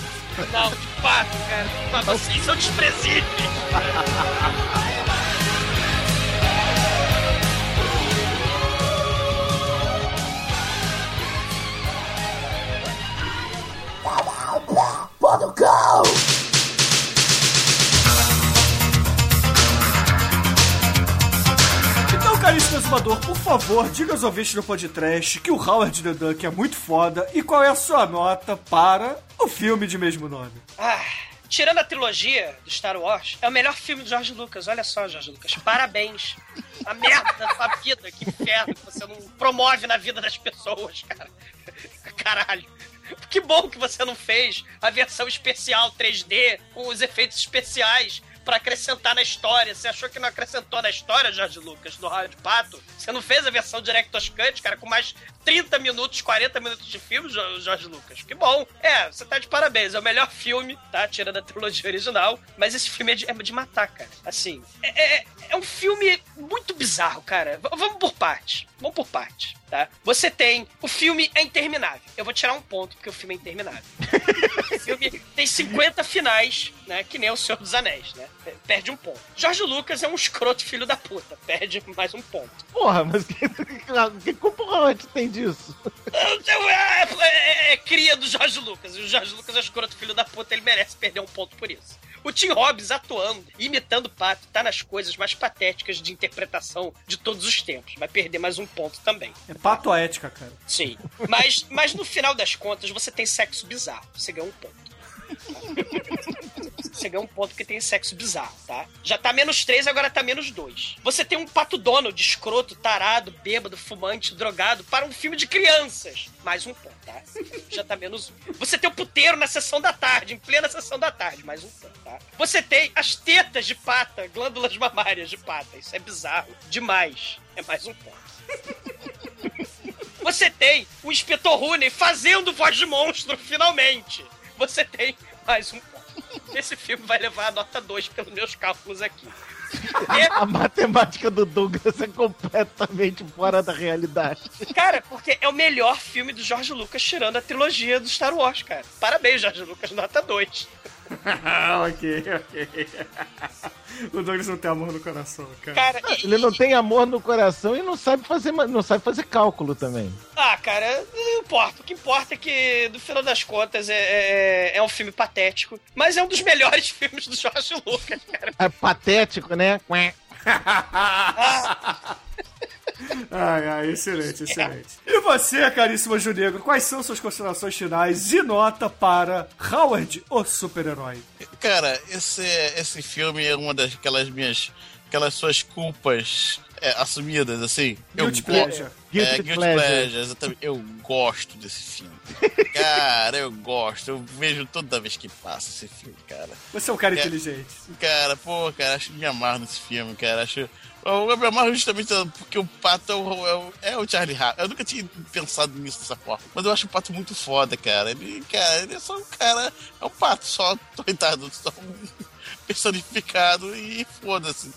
Não, de pato, cara. Mas vocês são desprezíveis. Então, caríssimo exumador, por favor, diga aos ouvintes do podcast que o Howard the Duck é muito foda e qual é a sua nota para o filme de mesmo nome. Ah, tirando a trilogia do Star Wars, é o melhor filme do George Lucas. Olha só, George Lucas. Parabéns. A merda da vida, que inferno que você não promove na vida das pessoas, cara. Caralho. Que bom que você não fez a versão especial 3D com os efeitos especiais pra acrescentar na história. Você achou que não acrescentou na história, George Lucas, do de Pato? Você não fez a versão Director's Cut, cara, com mais 30 minutos, 40 minutos de filme, Jo- George Lucas? Que bom. É, você tá de parabéns. É o melhor filme, tá? Tirando a trilogia original. Mas esse filme é de, é de matar, cara. Assim, é, é, é um filme muito bizarro, cara. V- vamos por parte. Vamos por parte, tá? Você tem... O filme é interminável. Eu vou tirar um ponto, porque o filme é interminável. O filme tem 50 finais, né? Que nem o Senhor dos Anéis, né? Perde um ponto. Jorge Lucas é um escroto filho da puta. Perde mais um ponto. Porra, mas que, que, que culpa o Howard tem disso? É, é- é- é cria do Jorge Lucas. E o Jorge Lucas é um escroto filho da puta, ele merece perder um ponto por isso. O Tim Robbins atuando, imitando o Pato, tá nas coisas mais patéticas de interpretação de todos os tempos. Vai perder mais um ponto também. É pato a ética, cara. Sim. Mas, mas no final das contas, você tem sexo bizarro. Você ganhou um ponto. Ganhou um ponto porque tem sexo bizarro, tá? Já tá menos 3, agora tá menos 2. Você tem um pato Donald, escroto, tarado, bêbado, fumante, drogado, para um filme de crianças. Mais um ponto, tá? Já tá menos 1. Você tem o puteiro na sessão da tarde, em plena sessão da tarde. Mais um ponto, tá? Você tem as tetas de pata, glândulas mamárias de pata. Isso é bizarro. Demais. É mais um ponto. Você tem o Inspetor Rooney fazendo voz de monstro, finalmente. Você tem mais um. Esse filme vai levar a nota 2 pelos meus cálculos aqui. A matemática do Douglas é completamente fora da realidade. Cara, porque é o melhor filme do George Lucas tirando a trilogia do Star Wars, cara. Parabéns, George Lucas, nota 2. ok, ok. o Douglas não tem amor no coração, cara. Cara, e- Ele não tem amor no coração e não sabe fazer, não sabe fazer cálculo também. Ah, cara, não importa. O que importa é que, no final das contas, é, é, é um filme patético. Mas é um dos melhores filmes do George Lucas, cara. É patético, né? Quém. Ai, ai, excelente, excelente. E você, caríssimo Junegro, quais são suas considerações finais e nota para Howard, o super-herói? Cara, esse, esse filme é uma daquelas minhas. aquelas suas culpas é, assumidas, assim. Guilty go- pleasure. Guilty é, Guilty pleasure. pleasure, exatamente. Eu gosto desse filme. Cara, eu gosto. Eu vejo toda vez que passa esse filme, cara. Você é um cara É. inteligente. Cara, pô, cara, acho que me amarro nesse filme, cara. Acho. Eu me amarro justamente porque o Pato é o, é o, é o Charlie Harper. Eu nunca tinha pensado nisso dessa forma. Mas eu acho o Pato muito foda, cara. Ele, cara, ele é só um cara. É um pato só, coitado, só um personificado e foda-se.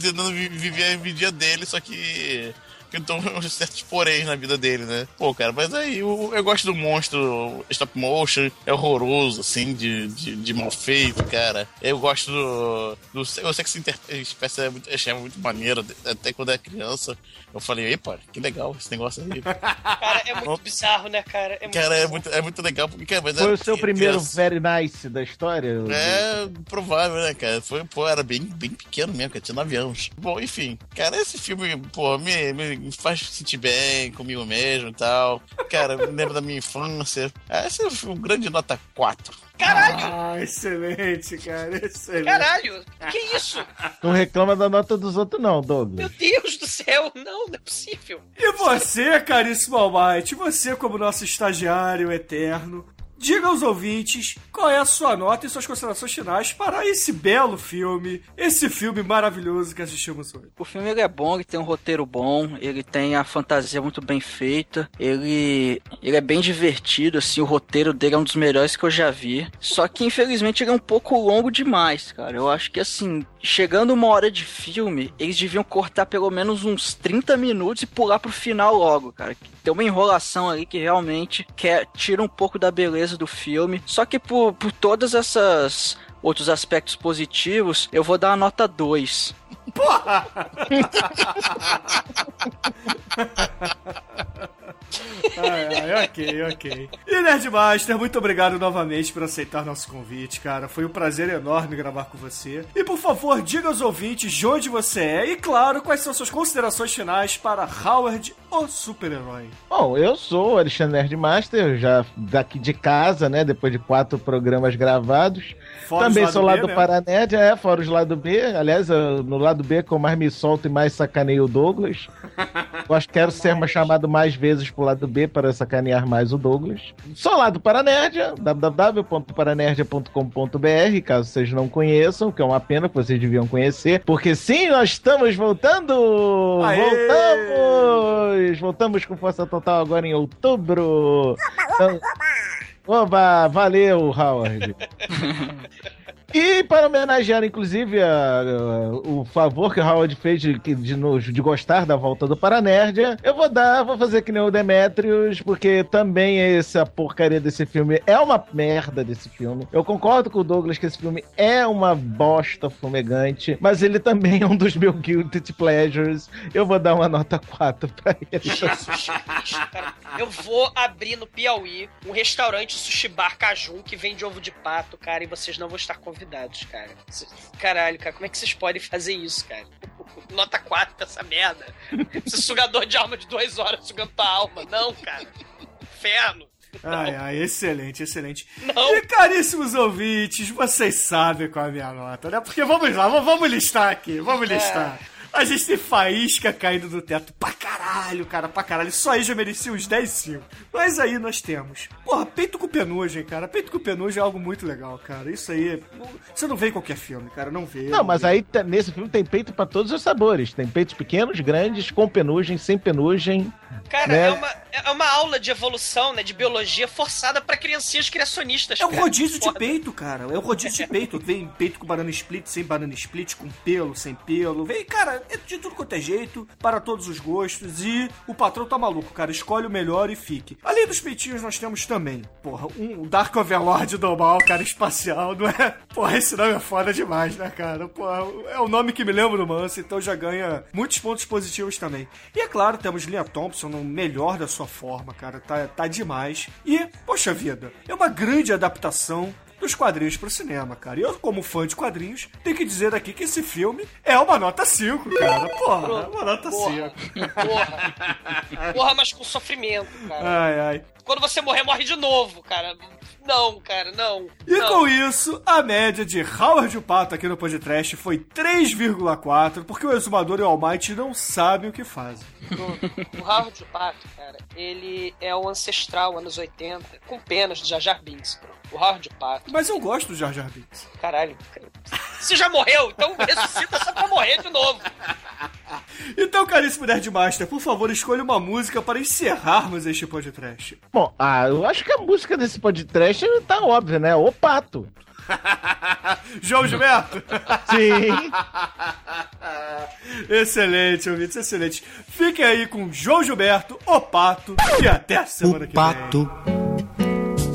Tentando vi- viver a vida dele, só que. Que Então, uns certos poréns na vida dele, né? Pô, cara, mas aí eu, eu gosto do monstro stop motion, é horroroso, assim, de, de, de mal feito, cara. Eu gosto do. do o Sex Interespécie é muito, achei muito maneiro, até quando era criança. Eu falei, epa, que legal esse negócio aí. Cara, é muito bizarro, né, cara? É muito cara, é muito, é muito legal, porque, cara, mas Foi era o seu primeiro criança. very nice da história? É provável, né, cara? Foi, pô, era bem, bem pequeno mesmo, cara. Tinha 9 anos. Bom, enfim, cara, esse filme, pô, me, me faz sentir bem comigo mesmo e tal. Cara, me lembra da minha infância. Esse é um grande nota 4. Caralho! Ah, excelente, cara, excelente. Caralho! Que isso? Não reclama da nota dos outros, não, Meu Douglas. Deus do céu! Não, não é possível. E você, caríssimo Almighty, você como nosso estagiário eterno, diga aos ouvintes qual é a sua nota e suas considerações finais para esse belo filme, esse filme maravilhoso que assistimos hoje. O filme é bom, ele tem um roteiro bom, ele tem a fantasia muito bem feita, ele, ele é bem divertido, assim, o roteiro dele é um dos melhores que eu já vi. Só que infelizmente ele é um pouco longo demais, cara. Eu acho que assim, chegando uma hora de filme, eles deviam cortar pelo menos uns 30 minutos e pular pro final logo, cara. Tem uma enrolação ali que realmente quer, tira um pouco da beleza do filme. Só que por, por todas essas outros aspectos positivos, eu vou dar uma nota 2. Ai, ai, ok, ok. E Nerdmaster, muito obrigado novamente por aceitar nosso convite, cara. Foi um prazer enorme gravar com você. E por favor, diga aos ouvintes de onde você é e, claro, quais são suas considerações finais para Howard, o super-herói. Bom, eu sou o Alexandre Nerdmaster, já daqui de casa, né? Depois de quatro programas gravados. Fora os Também lado sou lá do? Paranédia, é, fora os lado B. Aliás, eu- no lado B que eu mais me solto e mais sacaneio o Douglas. Eu acho que quero ser mais chamado mais vezes pro lado B para sacanear mais o Douglas. Sou lá do Paranerdia, www.paranerdia.com.br, caso vocês não conheçam, que é uma pena que vocês deviam conhecer, porque sim, nós estamos voltando! Aê! Voltamos! Voltamos com força total agora em outubro! Então- Oba, valeu, Howard. E para homenagear, inclusive, a- a- o favor que o Howard fez de, de, nos- de gostar da volta do Paranerdia, eu vou dar, vou fazer que nem o Demetrius, porque também essa porcaria desse filme é uma merda desse filme. Eu concordo com o Douglas que esse filme é uma bosta fumegante, mas ele também é um dos meus guilty pleasures. Eu vou dar uma nota 4 pra ele. Jesus. Eu vou abrir no Piauí um restaurante sushi bar que vende ovo de pato, cara, e vocês não vão estar convidados. Convidados, cara. Caralho, cara, como é que vocês podem fazer isso, cara? Nota 4 pra essa merda. Esse sugador de alma de duas horas sugando tua alma. Não, cara. Inferno. Ai, ai, excelente, excelente. Não. E caríssimos ouvintes, vocês sabem qual é a minha nota, né? Porque vamos lá, vamos- vamos listar aqui, vamos listar. A gente tem faísca caindo do teto pra caralho, cara, pra caralho. Só aí já merecia uns 10 5. Mas aí nós temos. Porra, peito com penugem, cara. Peito com penugem é algo muito legal, cara. Isso aí. Você não vê em qualquer filme, cara. Não vê. Não, mas vê. aí tá- nesse filme tem peito pra todos os sabores. Tem peitos pequenos, grandes, com penugem, sem penugem. Cara, Né? é, uma, é uma aula de evolução, né? De biologia forçada pra criancinhas criacionistas. É um cara. rodízio de Foda. peito, cara. É um rodízio de peito. Vem peito com banana split, sem banana split, com pelo, sem pelo. Vem, cara, é de tudo quanto é jeito, para todos os gostos. E o patrão tá maluco, cara. Escolhe o melhor e fique. Além dos peitinhos, nós temos também, porra, um Dark Overlord do mal, cara, espacial, não é? Porra, esse nome é foda demais, né, cara? Porra, é o nome que me lembra do Manso, então já ganha muitos pontos positivos também. E é claro, temos Lia Thompson no melhor da sua forma, cara. Tá, tá demais. E, poxa vida, é uma grande adaptação dos quadrinhos pro cinema, cara. E eu, como fã de quadrinhos, tenho que dizer aqui que esse filme é uma nota 5, cara. Porra, é uma nota Porra. 5. Porra. Porra, mas com sofrimento, cara. Ai, ai. Quando você morrer, morre de novo, cara. Não, cara, não. E não. com isso, a média de Howard o Pato aqui no podcast foi 3,4, porque o Exumador e o Almighty não sabem o que fazem. O Howard o Pato, cara, ele é o ancestral, anos 80, com penas de Jar Jar Binks. O Howard Pato. Mas eu gosto do Jar Jar Binks. Caralho, cara. Você já morreu, então ressuscita só pra morrer de novo. Então, caríssimo Nerdmaster, por favor, escolha uma música para encerrarmos este podcast. Bom, ah, eu acho que a música desse podcast tá óbvia, né? O Pato. João Gilberto! Sim. excelente, ouvintes, excelente. Fiquem aí com João Gilberto, o Pato, e até a semana O que pato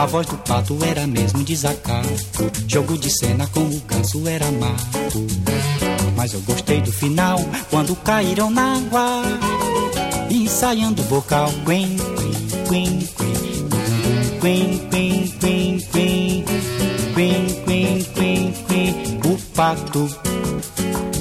A voz do pato era mesmo desacato. Jogo de cena com o ganso era mato. Mas eu gostei do final, quando caíram na água. Ensaiando o vocal. Quen, quen, quen, quen. Quen, quen, quen, quen. Quen, quen, quen. O pato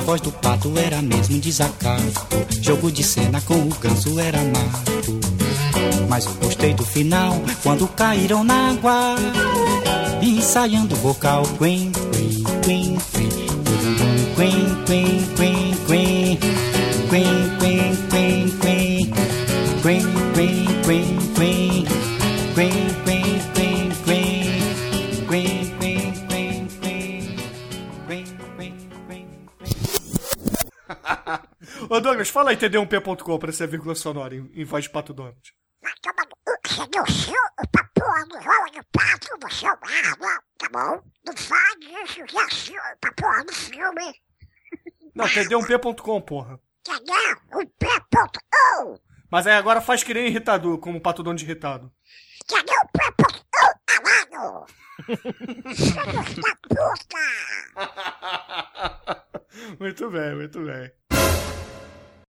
A voz do pato era mesmo desacato. Jogo de cena com o ganso era mato. Mas eu gostei do final quando caíram na água. Ensaiando o vocal. Quen, quen, quen. Quen, quen, quen, quen. Quen, quen, quen, quen. Quen, quen, quen, quen. Douglas, fala aí td1p.com pra ser vírgula sonora em, em voz de Pato Donald. Você não seu o papo do rola do pato do seu tá bom? Não faz isso que é seu papo do filme. Não, td1p.com, porra. Entendeu? O pé.com. Mas aí agora faz que nem irritador, como o Pato Donald irritado. Entendeu? O pé.com, amado. Filhos da puta. muito bem, muito bem.